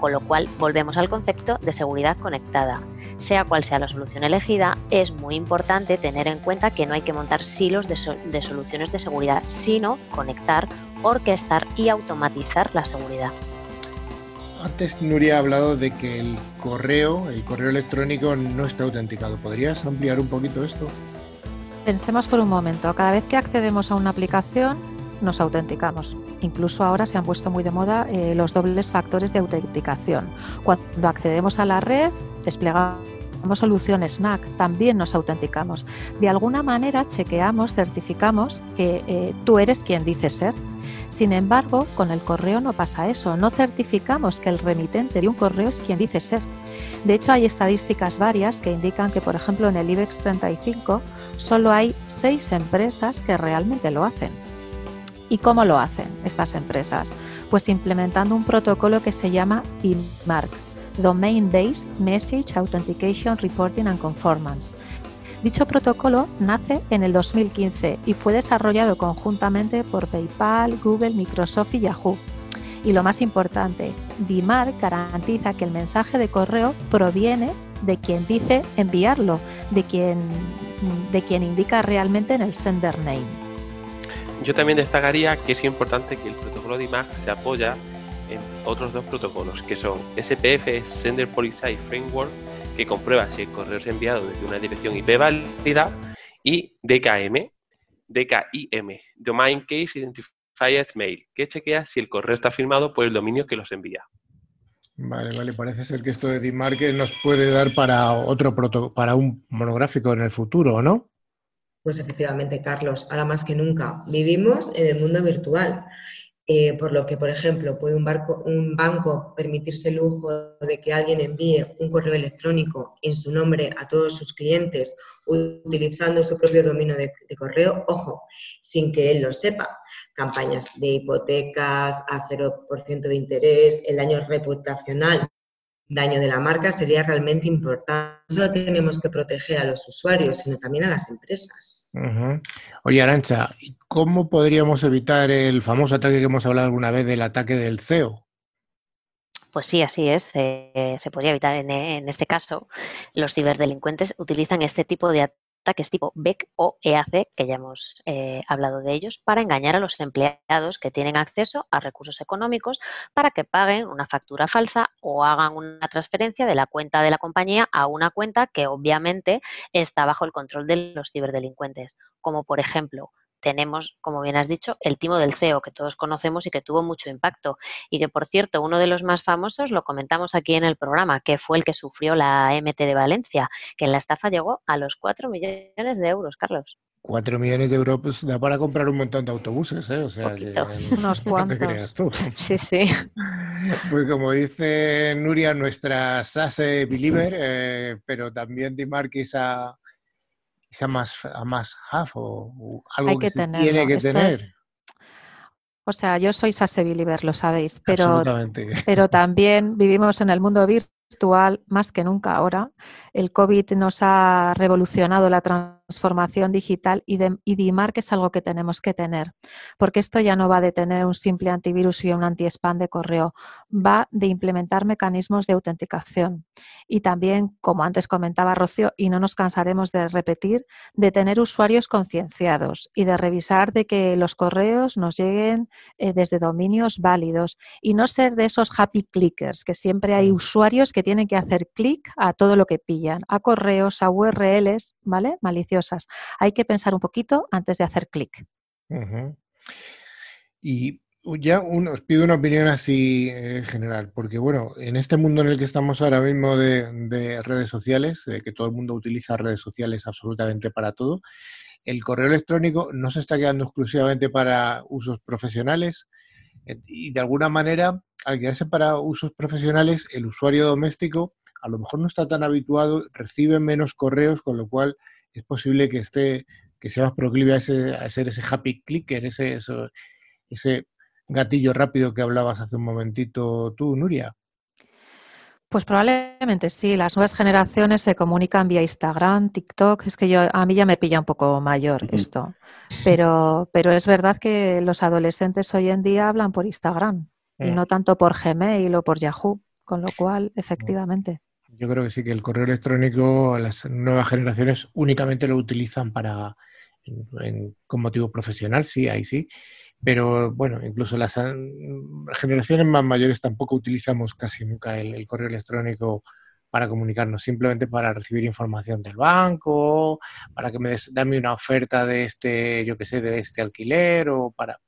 Con lo cual volvemos al concepto de seguridad conectada, sea cual sea la solución elegida, es muy importante tener en cuenta que no hay que montar silos de, soluciones de seguridad, sino conectar, orquestar y automatizar la seguridad. Antes Nuria ha hablado de que el correo, el correo electrónico no está autenticado. ¿Podrías ampliar un poquito esto? Pensemos por un momento, cada vez que accedemos a una aplicación nos autenticamos. Incluso ahora se han puesto muy de moda eh, los dobles factores de autenticación. Cuando accedemos a la red, desplegamos soluciones SNAC, también nos autenticamos. De alguna manera chequeamos, certificamos que eh, tú eres quien dices ser. Sin embargo, con el correo no pasa eso, no certificamos que el remitente de un correo es quien dice ser. De hecho, hay estadísticas varias que indican que, por ejemplo, en el IBEX 35 solo hay seis empresas que realmente lo hacen. ¿Y cómo lo hacen estas empresas? Pues implementando un protocolo que se llama DMARC, Domain Based Message Authentication Reporting and Conformance. Dicho protocolo nace en el 2015 y fue desarrollado conjuntamente por PayPal, Google, Microsoft y Yahoo. Y lo más importante, DMARC garantiza que el mensaje de correo proviene de quien dice enviarlo, de quien, de quien indica realmente en el sender name. Yo también destacaría que es importante que el protocolo de IMAX se apoya en otros dos protocolos, que son SPF, Sender Policy Framework, que comprueba si el correo es enviado desde una dirección IP válida, y DKM, DKIM, Domain Case Identified Mail, que chequea si el correo está firmado por el dominio que los envía. Vale, vale, parece ser que esto de DMARC nos puede dar para otro para un monográfico en el futuro, ¿no? Pues efectivamente, Carlos, ahora más que nunca vivimos en el mundo virtual. Eh, por lo que, por ejemplo, puede un, un, banco permitirse el lujo de que alguien envíe un correo electrónico en su nombre a todos sus clientes utilizando su propio dominio de, de correo, ojo, sin que él lo sepa. Campañas de hipotecas a 0% de interés, el daño reputacional daño de la marca sería realmente importante. No solo tenemos que proteger a los usuarios, sino también a las empresas. Oye, Arancha, ¿cómo podríamos evitar el famoso ataque que hemos hablado alguna vez del ataque del CEO? Pues sí, así es. Eh, se podría evitar en, en, este caso. Los ciberdelincuentes utilizan este tipo de ataques tipo BEC o EAC, que ya hemos eh, hablado de ellos, para engañar a los empleados que tienen acceso a recursos económicos para que paguen una factura falsa o hagan una transferencia de la cuenta de la compañía a una cuenta que obviamente está bajo el control de los ciberdelincuentes, como por ejemplo tenemos, como bien has dicho, el timo del CEO, que todos conocemos y que tuvo mucho impacto. Y que, por cierto, uno de los más famosos, lo comentamos aquí en el programa, que fue el que sufrió la MT de Valencia, que en la estafa llegó a los 4 millones de euros, Carlos. 4 millones de euros pues, da para comprar un montón de autobuses, ¿eh? O sea, que, unos cuantos. tú. Sí, sí. Pues como dice Nuria, nuestra SASE Believer, eh, pero también Dimar que esa más, más half o, algo que, tiene que tener. O sea, yo soy SASE Believer, lo sabéis, pero, pero también vivimos en el mundo virtual más que nunca ahora. El COVID nos ha revolucionado la transformación transformación digital y, de, y DIMARC es algo que tenemos que tener, porque esto ya no va de tener un simple antivirus y un anti-spam de correo, va de implementar mecanismos de autenticación y también, como antes comentaba Rocío, y no nos cansaremos de repetir, de tener usuarios concienciados y de revisar de que los correos nos lleguen eh, desde dominios válidos y no ser de esos happy clickers, que siempre hay usuarios que tienen que hacer clic a todo lo que pillan, a correos, a URLs, ¿vale? Maliciosos hay que pensar un poquito antes de hacer clic. Y ya os pido una opinión así en general, porque bueno, en este mundo en el que estamos ahora mismo de, redes sociales, de que todo el mundo utiliza redes sociales absolutamente para todo, el correo electrónico no se está quedando exclusivamente para usos profesionales eh, y de alguna manera, al quedarse para usos profesionales, el usuario doméstico a lo mejor no está tan habituado, recibe menos correos, con lo cual es posible que esté, que sea más proclive a, ese, a ser ese happy clicker, ese, ese gatillo rápido que hablabas hace un momentito tú, Nuria. Pues probablemente sí, las nuevas generaciones se comunican vía Instagram, TikTok, es que yo a mí ya me pilla un poco mayor esto, pero, pero es verdad que los adolescentes hoy en día hablan por Instagram y no tanto por Gmail o por Yahoo, con lo cual, efectivamente. Yo creo que sí, que el correo electrónico, las nuevas generaciones únicamente lo utilizan para con motivo profesional, sí, ahí sí. Pero bueno, incluso las generaciones más mayores tampoco utilizamos casi nunca el, correo electrónico para comunicarnos, simplemente para recibir información del banco, para que me des, dame una oferta de este, yo qué sé, de este alquiler o para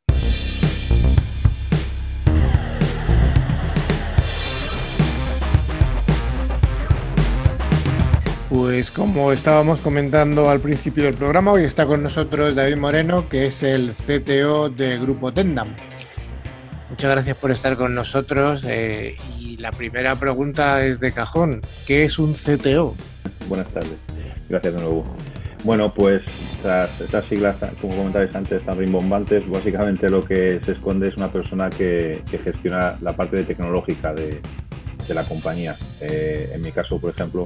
Pues como estábamos comentando al principio del programa, hoy está con nosotros David Moreno, que es el CTO de Grupo Tendam. Muchas gracias por estar con nosotros. Eh, y la primera pregunta es de cajón. ¿Qué es un CTO? Buenas tardes. Gracias de nuevo. Bueno, pues estas siglas, como comentabais antes, tan rimbombantes. Básicamente lo que se esconde es una persona que, gestiona la parte tecnológica de, la compañía. Eh, en mi caso, por ejemplo,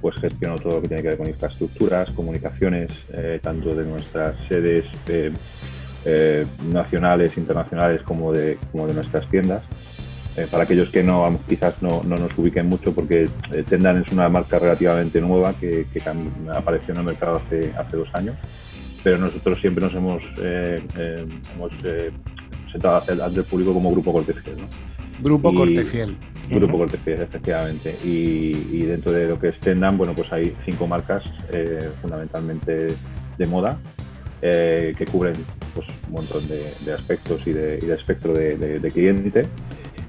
pues gestiono todo lo que tiene que ver con infraestructuras, comunicaciones, eh, tanto de nuestras sedes eh, eh, nacionales, internacionales, como de, como de nuestras tiendas. para aquellos que no quizás no, nos ubiquen mucho, porque Tendan es una marca relativamente nueva que, apareció en el mercado hace, hace dos años, pero nosotros siempre nos hemos, hemos sentado ante el público como Grupo Cortefiel. ¿no? Grupo Cortefiel. Grupo Cortefiel, efectivamente. Y, dentro de lo que es Tendam, bueno, pues hay cinco marcas eh, fundamentalmente de moda eh, que cubren pues, un montón de, aspectos y de, espectro de, cliente.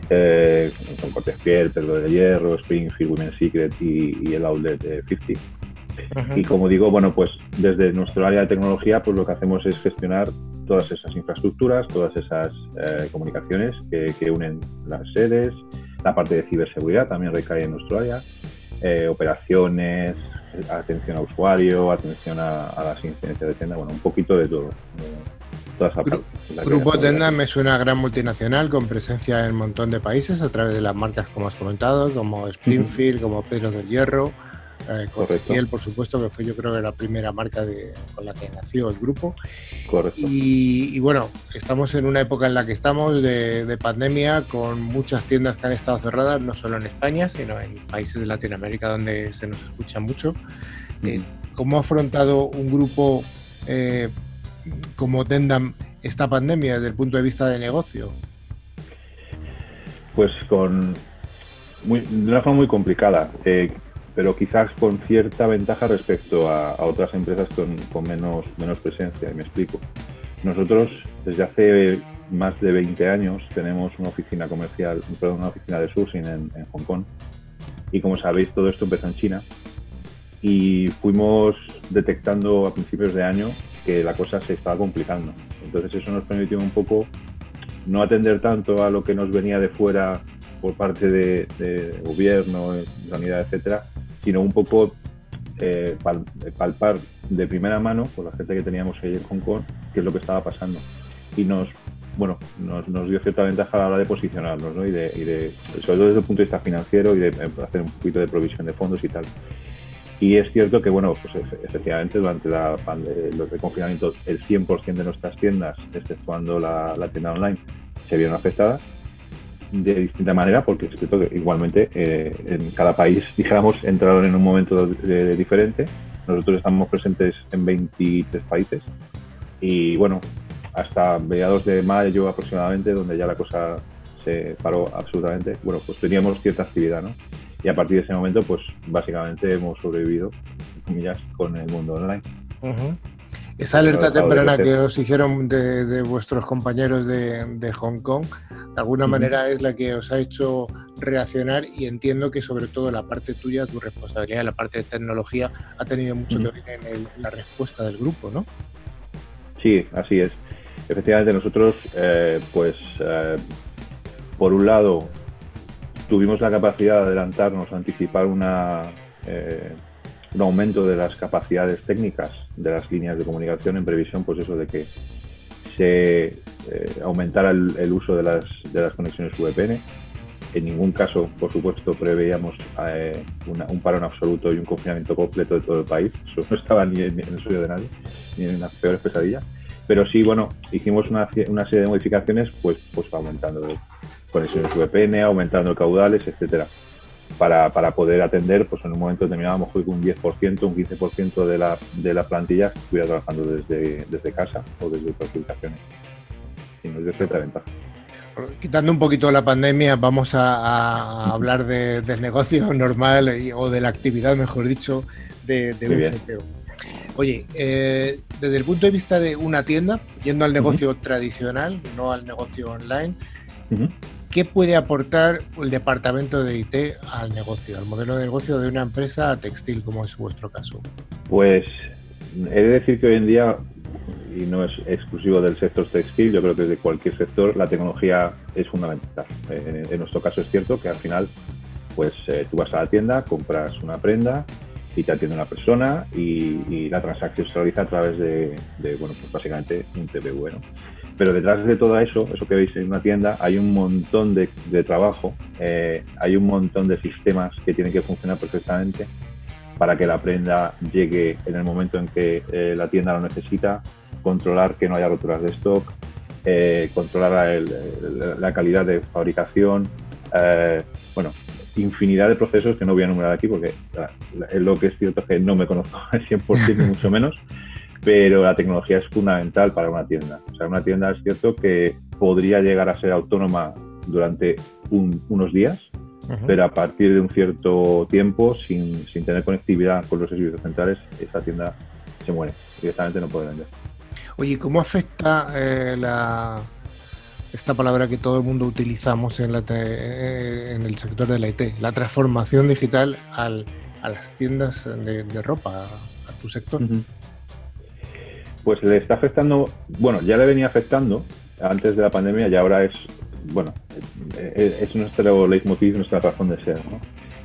Eh, son Cortefiel, Pedro de Hierro, Springfield, Women's Secret y, el Outlet de 50. Y como digo, bueno, pues desde nuestro área de tecnología, pues lo que hacemos es gestionar todas esas infraestructuras, todas esas comunicaciones que, que, unen las sedes, la parte de ciberseguridad también recae en nuestro área. Eh, operaciones, atención a usuario, atención a, las incidencias de tienda, bueno, un poquito de todo. Grupo Tenda me suena a gran multinacional con presencia en un montón de países a través de las marcas como has comentado, como Springfield, como Pedro del Hierro, eh, Correcto. él, por supuesto, que fue yo creo que la primera marca con la que nació el grupo. Correcto. Y, bueno, estamos en una época en la que estamos de, pandemia con muchas tiendas que han estado cerradas, no solo en España, sino en países de Latinoamérica donde se nos escucha mucho. Eh, ¿Cómo ha afrontado un grupo eh, como Tendam esta pandemia desde el punto de vista de negocio? Pues con muy, de una forma muy complicada. Eh, pero quizás con cierta ventaja respecto a, otras empresas con, menos, menos presencia, y me explico. Nosotros desde hace más de 20 años tenemos una oficina comercial, una oficina de sourcing en, Hong Kong. Y como sabéis, todo esto empezó en China y fuimos detectando a principios de año que la cosa se estaba complicando. Entonces eso nos permitió un poco no atender tanto a lo que nos venía de fuera por parte de, gobierno, sanidad, etcétera, sino un poco eh, palpar de primera mano con la gente que teníamos ahí en Hong Kong qué es lo que estaba pasando. Y nos, bueno, nos, dio cierta ventaja a la hora de posicionarnos, ¿no? y, de, sobre todo desde el punto de vista financiero y de hacer un poquito de provisión de fondos y tal. Y es cierto que, bueno, pues efectivamente durante la los confinamiento el 100% de nuestras tiendas, exceptuando la, la tienda online, se vieron afectadas de distinta manera, porque es cierto que igualmente eh, en cada país, dijéramos, entraron en un momento diferente. Nosotros estamos presentes en 23 países y, bueno, hasta mediados de mayo aproximadamente, donde ya la cosa se paró absolutamente, bueno, pues teníamos cierta actividad, ¿no? y a partir de ese momento, pues básicamente hemos sobrevivido, comillas, con el mundo online. Esa alerta temprana que os hicieron de, vuestros compañeros de, Hong Kong, de alguna manera es la que os ha hecho reaccionar y entiendo que sobre todo la parte tuya, tu responsabilidad, la parte de tecnología, ha tenido mucho que ver en la respuesta del grupo, ¿no? Sí, así es. Efectivamente, nosotros, eh, pues, eh, por un lado, tuvimos la capacidad de adelantarnos, anticipar una, eh, un aumento de las capacidades técnicas de las líneas de comunicación en previsión, pues eso de que se eh, aumentara el, uso de las, de las conexiones VPN. En ningún caso, por supuesto, preveíamos eh, un parón absoluto y un confinamiento completo de todo el país. Eso no estaba ni en, el suyo de nadie, ni en las peores pesadillas. Pero sí, bueno, hicimos una, una serie de modificaciones, pues, pues aumentando conexiones VPN, aumentando caudales, etcétera, para, para, poder atender, pues en un momento determinado, a lo mejor un 10%, un 15% de la, de la plantilla estuviera trabajando desde, desde casa o desde otras ubicaciones. Y nos dio cierta ventaja. Quitando un poquito la pandemia, vamos a, hablar del negocio normal o de la actividad, mejor dicho, de, un CPO. Oye, eh, desde el punto de vista de una tienda, yendo al negocio tradicional, no al negocio online, ¿Qué puede aportar el departamento de IT al negocio, al modelo de negocio de una empresa textil, como es vuestro caso? Pues he de decir que hoy en día, y no es exclusivo del sector textil, yo creo que de cualquier sector la tecnología es fundamental. En, nuestro caso es cierto que al final, pues eh, tú vas a la tienda, compras una prenda y te atiende una persona y, la transacción se realiza a través de, bueno, pues básicamente un TPV, ¿no? Pero detrás de todo eso, eso que veis en una tienda, hay un montón de, trabajo, eh, hay un montón de sistemas que tienen que funcionar perfectamente para que la prenda llegue en el momento en que eh, la tienda lo necesita, controlar que no haya roturas de stock, eh, controlar la calidad de fabricación, bueno, infinidad de procesos que no voy a enumerar aquí porque lo que es cierto es que no me conozco al 100% ni mucho menos, pero la tecnología es fundamental para una tienda. O sea, una tienda es cierto que podría llegar a ser autónoma durante unos días, pero a partir de un cierto tiempo, sin, sin, tener conectividad con los servicios centrales, esa tienda se muere, directamente no puede vender. Oye, ¿cómo afecta eh, la, esta palabra que todo el mundo utilizamos en, la eh, en el sector de la IT, la transformación digital al, a las tiendas de, ropa, a tu sector? Pues le está afectando, bueno, ya le venía afectando antes de la pandemia y ahora es, bueno, es nuestro leitmotiv, nuestra razón de ser, ¿no?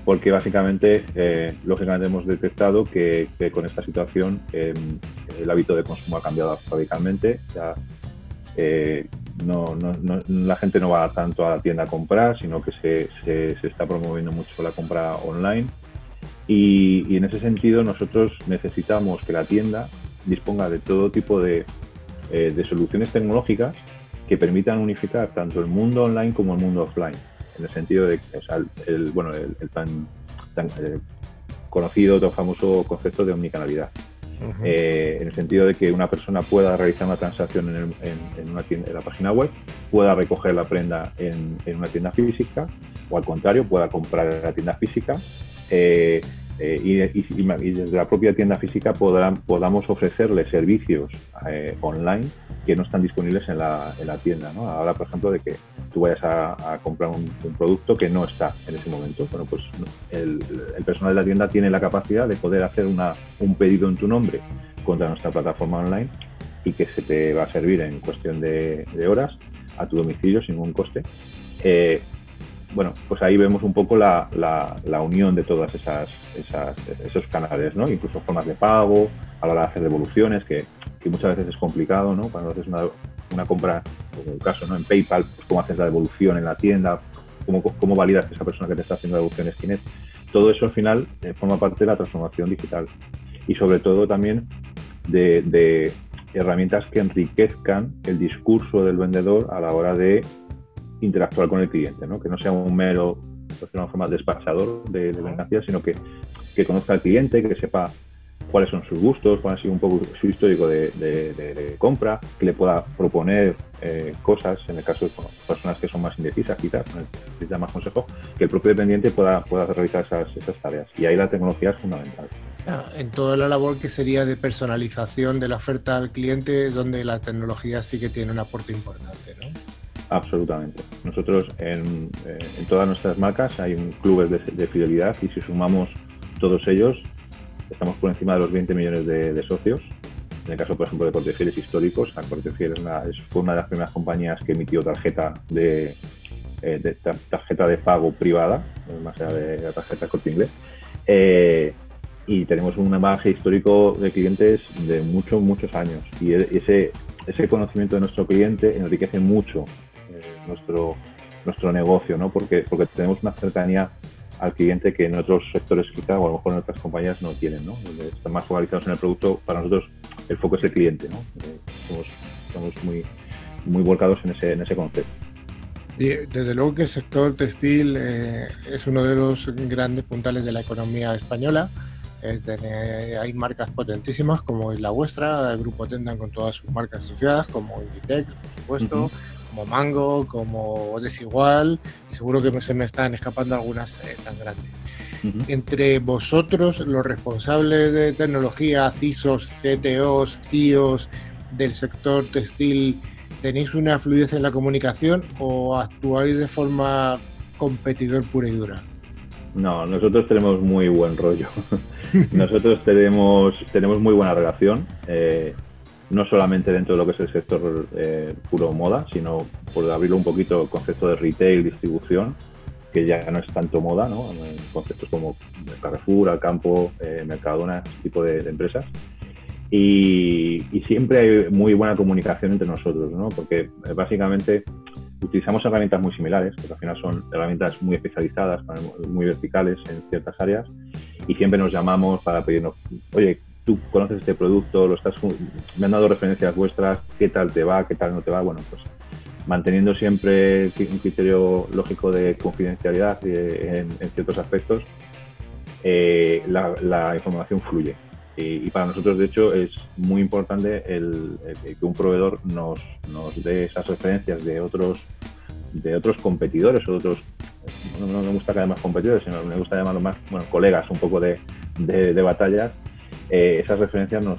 Porque básicamente, eh, lógicamente hemos detectado que, con esta situación em, el hábito de consumo ha cambiado radicalmente. Ya, eh, no, la gente no va tanto a la tienda a comprar, sino que se, se, está promoviendo mucho la compra online. Y, y, en ese sentido nosotros necesitamos que la tienda disponga de todo tipo eh, de, soluciones tecnológicas que permitan unificar tanto el mundo online como el mundo offline, en el sentido de el, bueno, el, tan, eh, conocido, tan famoso concepto de omnicanalidad. Eh, en el sentido de que una persona pueda realizar una transacción en, una tienda, en la página web, pueda recoger la prenda en, una tienda física o al contrario, pueda comprar en la tienda física eh, y, desde la propia tienda física podamos ofrecerle servicios eh, online que no están disponibles en la, tienda. ¿no? Ahora, por ejemplo, de que tú vayas a, comprar un, producto que no está en ese momento. Bueno, pues el, personal de la tienda tiene la capacidad de poder hacer una, un pedido en tu nombre contra nuestra plataforma online y que se te va a servir en cuestión de, horas a tu domicilio sin ningún coste. Eh, bueno, pues ahí vemos un poco la, unión de todas esas, esos canales, ¿no? Incluso formas de pago, a la hora de hacer devoluciones, que, muchas veces es complicado, ¿no? Cuando haces una, compra, como el caso, ¿no? En PayPal, pues cómo haces la devolución en la tienda, cómo, cómo validas que esa persona que te está haciendo devoluciones quién es. Todo eso al final eh, forma parte de la transformación digital. Y sobre todo también de herramientas que enriquezcan el discurso del vendedor a la hora de interactuar con el cliente, ¿no? que no sea un mero, de una forma, despachador de, de sino que, que, conozca al cliente, que sepa cuáles son sus gustos, cuál ha sido un poco su histórico de, compra, que le pueda proponer eh, cosas, en el caso de personas que son más indecisas, quizás, necesitan más consejo, que el propio dependiente pueda, pueda realizar esas, esas tareas. Y ahí la tecnología es fundamental. Ah, en toda la labor que sería de personalización de la oferta al cliente es donde la tecnología sí que tiene un aporte importante, ¿no? Absolutamente. Nosotros en, eh, todas nuestras marcas hay un club de, fidelidad y si sumamos todos ellos, estamos por encima de los 20 millones de, socios. En el caso, por ejemplo, de Cortefieles históricos, es fue una de las primeras compañías que emitió tarjeta de, eh, tarjeta de pago privada, más allá de la tarjeta Corte Inglés. Eh, y tenemos un base histórico de clientes de muchos, muchos años. Y e, ese, ese conocimiento de nuestro cliente enriquece mucho nuestro, nuestro negocio, ¿no? Porque, porque tenemos una cercanía al cliente que en otros sectores quizá o a lo mejor en otras compañías no tienen, ¿no? Están más focalizados en el producto, para nosotros el foco es el cliente, ¿no? Eh, estamos, muy, muy volcados en ese, en ese concepto. Y desde luego que el sector textil eh, es uno de los grandes puntales de la economía española. Eh, hay marcas potentísimas como la vuestra, el Grupo Tendan con todas sus marcas asociadas, como Inditex, por supuesto, como Mango, como Desigual, y seguro que se me están escapando algunas eh, tan grandes. Entre vosotros, los responsables de tecnología, CISOs, CTOs, CIOs del sector textil, ¿tenéis una fluidez en la comunicación o actuáis de forma competidor pura y dura? No, nosotros tenemos muy buen rollo. nosotros tenemos, tenemos muy buena relación. Eh, no solamente dentro de lo que es el sector eh, puro moda, sino por abrirlo un poquito el concepto de retail, distribución, que ya no es tanto moda, ¿no? conceptos como Carrefour, Alcampo, eh, Mercadona, ese tipo de, empresas. Y, siempre hay muy buena comunicación entre nosotros, ¿no? porque eh, básicamente utilizamos herramientas muy similares, que al final son herramientas muy especializadas, muy verticales en ciertas áreas, y siempre nos llamamos para pedirnos, oye, tú conoces este producto, lo estás, me han dado referencias vuestras, qué tal te va, qué tal no te va, bueno, pues manteniendo siempre un criterio lógico de confidencialidad en, ciertos aspectos, eh, la, información fluye. Y, para nosotros, de hecho, es muy importante el, que un proveedor nos, nos, dé esas referencias de otros de otros competidores o otros, no, me gusta que haya más competidores, sino me gusta llamarlos más bueno, colegas un poco de, de, de batallas, eh, esas referencias nos,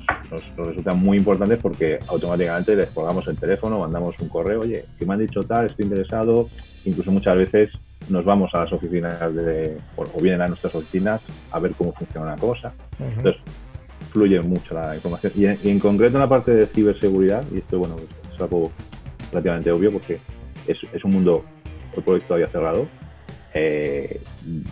resultan muy importantes porque automáticamente les colgamos el teléfono, mandamos un correo, oye, que me han dicho tal, estoy interesado, incluso muchas veces nos vamos a las oficinas de, o, vienen a nuestras oficinas a ver cómo funciona una cosa. Entonces, fluye mucho la información. Y en, concreto en la parte de ciberseguridad, y esto bueno, es algo relativamente obvio porque es, es un mundo, el proyecto había cerrado, eh,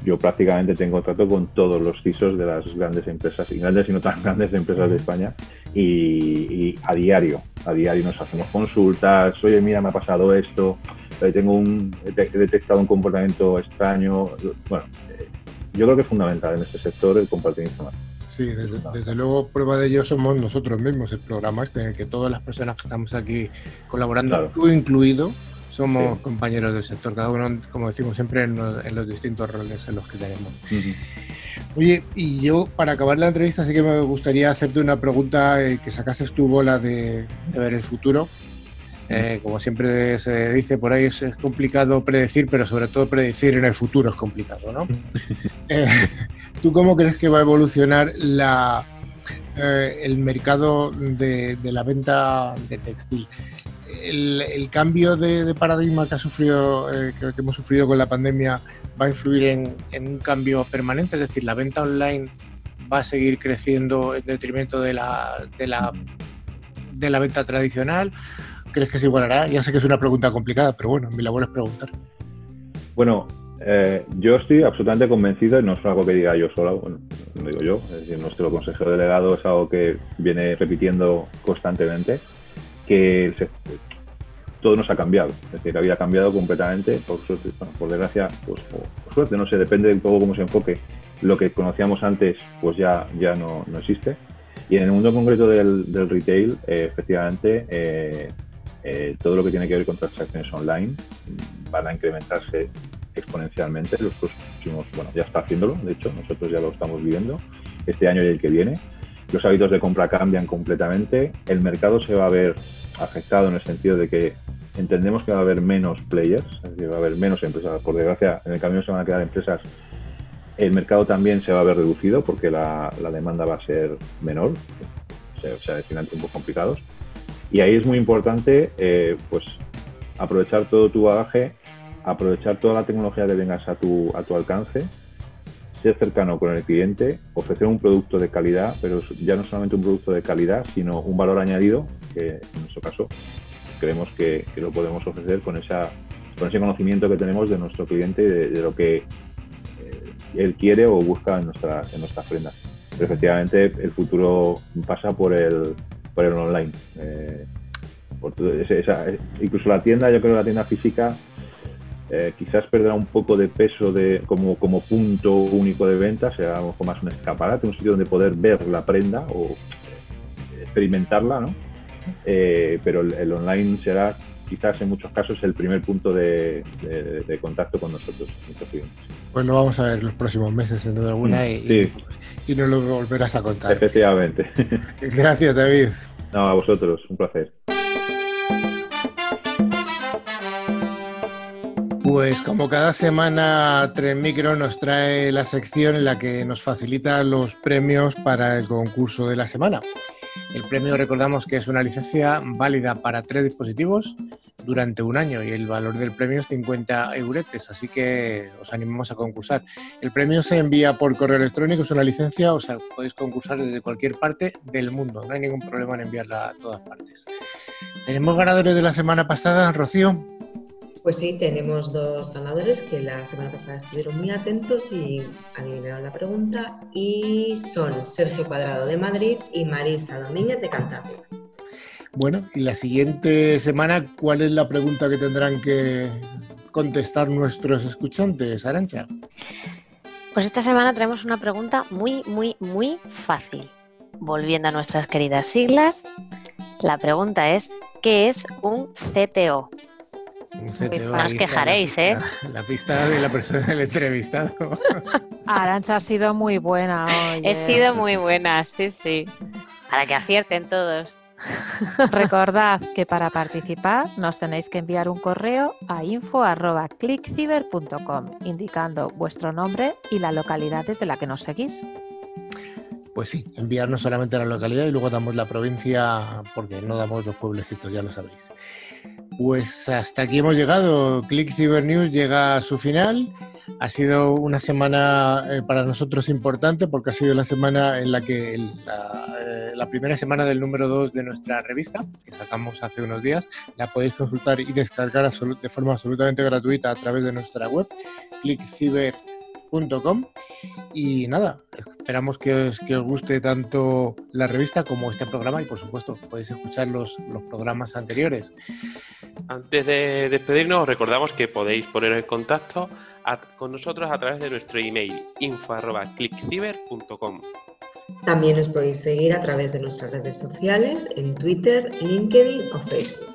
yo prácticamente tengo trato con todos los CISOs de las grandes empresas, y grandes y no tan grandes empresas de España, y, a diario, a diario nos hacemos consultas, oye, mira, me ha pasado esto, eh, tengo un, he detectado un comportamiento extraño. Bueno, eh, yo creo que es fundamental en este sector el compartir información. Sí, desde, luego prueba de ello somos nosotros mismos, el programa este en el que todas las personas que estamos aquí colaborando, tú incluido, somos compañeros del sector, cada uno, como decimos siempre, en los, distintos roles en los que tenemos. Oye, y yo para acabar la entrevista sí que me gustaría hacerte una pregunta eh, que sacases tu bola de, ver el futuro. Eh, como siempre se dice por ahí, es, complicado predecir, pero sobre todo predecir en el futuro es complicado, ¿no? Eh, ¿Tú cómo crees que va a evolucionar la, eh, el mercado de, la venta de textil? El, cambio de, paradigma que, ha sufrido, que, hemos sufrido con la pandemia va a influir en, en un cambio permanente, es decir, la venta online va a seguir creciendo en detrimento de la, de la, de la venta tradicional? ¿Crees que se igualará? Ya sé que es una pregunta complicada, pero bueno, mi labor es preguntar. Bueno, eh, yo estoy absolutamente convencido, y no es algo que diga yo solo, bueno, no digo yo, es decir, nuestro consejero delegado es algo que viene repitiendo constantemente, que todo nos ha cambiado, es decir, había cambiado completamente, por suerte, por desgracia, pues por, suerte, no sé, depende de todo cómo se enfoque, lo que conocíamos antes pues ya, ya no, no existe. Y en el mundo concreto del, del retail, eh, efectivamente, eh, eh, todo lo que tiene que ver con transacciones online van a incrementarse exponencialmente los próximos, bueno, ya está haciéndolo, de hecho, nosotros ya lo estamos viviendo este año y el que viene. Los hábitos de compra cambian completamente, el mercado se va a ver afectado en el sentido de que entendemos que va a haber menos players, es decir, va a haber menos empresas. Por desgracia, en el camino se van a quedar empresas el mercado también se va a ver reducido porque la, demanda va a ser menor, se, se avecinan tiempos complicados. Y ahí es muy importante eh, pues aprovechar todo tu bagaje, aprovechar toda la tecnología que tengas a tu, a tu alcance, ser cercano con el cliente, ofrecer un producto de calidad, pero ya no solamente un producto de calidad, sino un valor añadido, que en nuestro caso creemos que, lo podemos ofrecer con, esa, con ese conocimiento que tenemos de nuestro cliente y de lo que él quiere o busca en nuestras en nuestras prendas. Pero efectivamente el futuro pasa por el, por el online. Eh, incluso la tienda, yo creo que la tienda física eh, quizás perderá un poco de peso de, como, como punto único de venta, será un poco más un escaparate, un sitio donde poder ver la prenda o experimentarla, ¿no? Eh, pero el, online será quizás en muchos casos el primer punto de, contacto con nosotros, nuestros clientes. Pues lo vamos a ver los próximos meses, en duda alguna, mm, y, y, nos lo volverás a contar. Efectivamente. Gracias, David. No, a vosotros, un placer. Pues como cada semana Tren Micro nos trae la sección en la que nos facilita los premios para el concurso de la semana. El premio recordamos que es una licencia válida para tres dispositivos durante un año y el valor del premio es 50 euretes, así que os animamos a concursar. El premio se envía por correo electrónico, es una licencia, o sea, podéis concursar desde cualquier parte del mundo, no hay ningún problema en enviarla a todas partes. ¿Tenemos ganadores de la semana pasada, Rocío? Pues sí, tenemos dos ganadores que la semana pasada estuvieron muy atentos y adivinaron la pregunta y son Sergio Cuadrado de Madrid y Marisa Domínguez de Cantabria. Bueno, y la siguiente semana, ¿cuál es la pregunta que tendrán que contestar nuestros escuchantes, Arancha? Pues esta semana traemos una pregunta muy, muy, muy fácil. Volviendo a nuestras queridas siglas, la pregunta es, ¿qué es un CTO? No os quejaréis, ¿eh? La pista de la persona del entrevistado. Arancha ha sido muy buena hoy. He sido muy buena, sí, sí. Para que acierten todos. Recordad que para participar nos tenéis que enviar un correo a info.clickciber.com indicando vuestro nombre y la localidad desde la que nos seguís. Pues sí, enviarnos solamente la localidad y luego damos la provincia porque no damos los pueblecitos, ya lo sabéis. Pues hasta aquí hemos llegado. Click Cyber News llega a su final. Ha sido una semana eh, para nosotros importante porque ha sido la semana en la que eh, la, primera semana del número 2 de nuestra revista, que sacamos hace unos días, la podéis consultar y descargar de forma absolutamente gratuita a través de nuestra web, clickciber.com. Y nada, esperamos que os, que os guste tanto la revista como este programa y por supuesto podéis escuchar los, los programas anteriores. Antes de despedirnos, os recordamos que podéis poner en contacto con nosotros a través de nuestro email info.clickciber.com. También os podéis seguir a través de nuestras redes sociales en Twitter, LinkedIn o Facebook.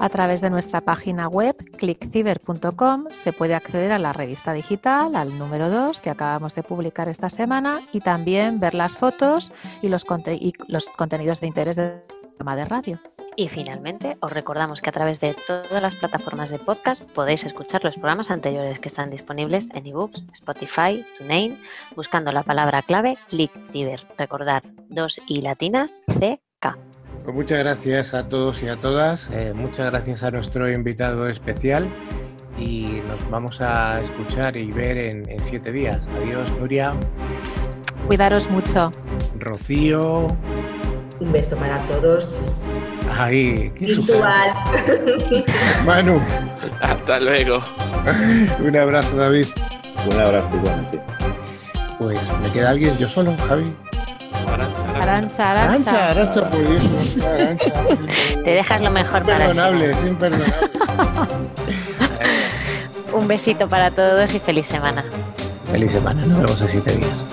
A través de nuestra página web clickciber.com se puede acceder a la revista digital, al número 2 que acabamos de publicar esta semana y también ver las fotos y los, contenidos de interés del programa de radio. Y finalmente, os recordamos que a través de todas las plataformas de podcast podéis escuchar los programas anteriores que están disponibles en ebooks, Spotify, TuneIn, buscando la palabra clave ClickTiver. Recordar dos y latinas CK. Pues muchas gracias a todos y a todas. Eh, muchas gracias a nuestro invitado especial y nos vamos a escuchar y ver en, siete días. Adiós, Nuria. Cuidaros mucho. Rocío. Un beso para todos. Ahí, qué Virtual. Manu. Hasta luego. Un abrazo, David. Un abrazo igualmente. Pues me queda alguien, yo solo, Javi. Arancha, arancha. Arancha, Arancha. Te dejas lo mejor para Imperdonable, es imperdonable. Un besito para todos y feliz semana. Feliz semana, nos vemos en siete días.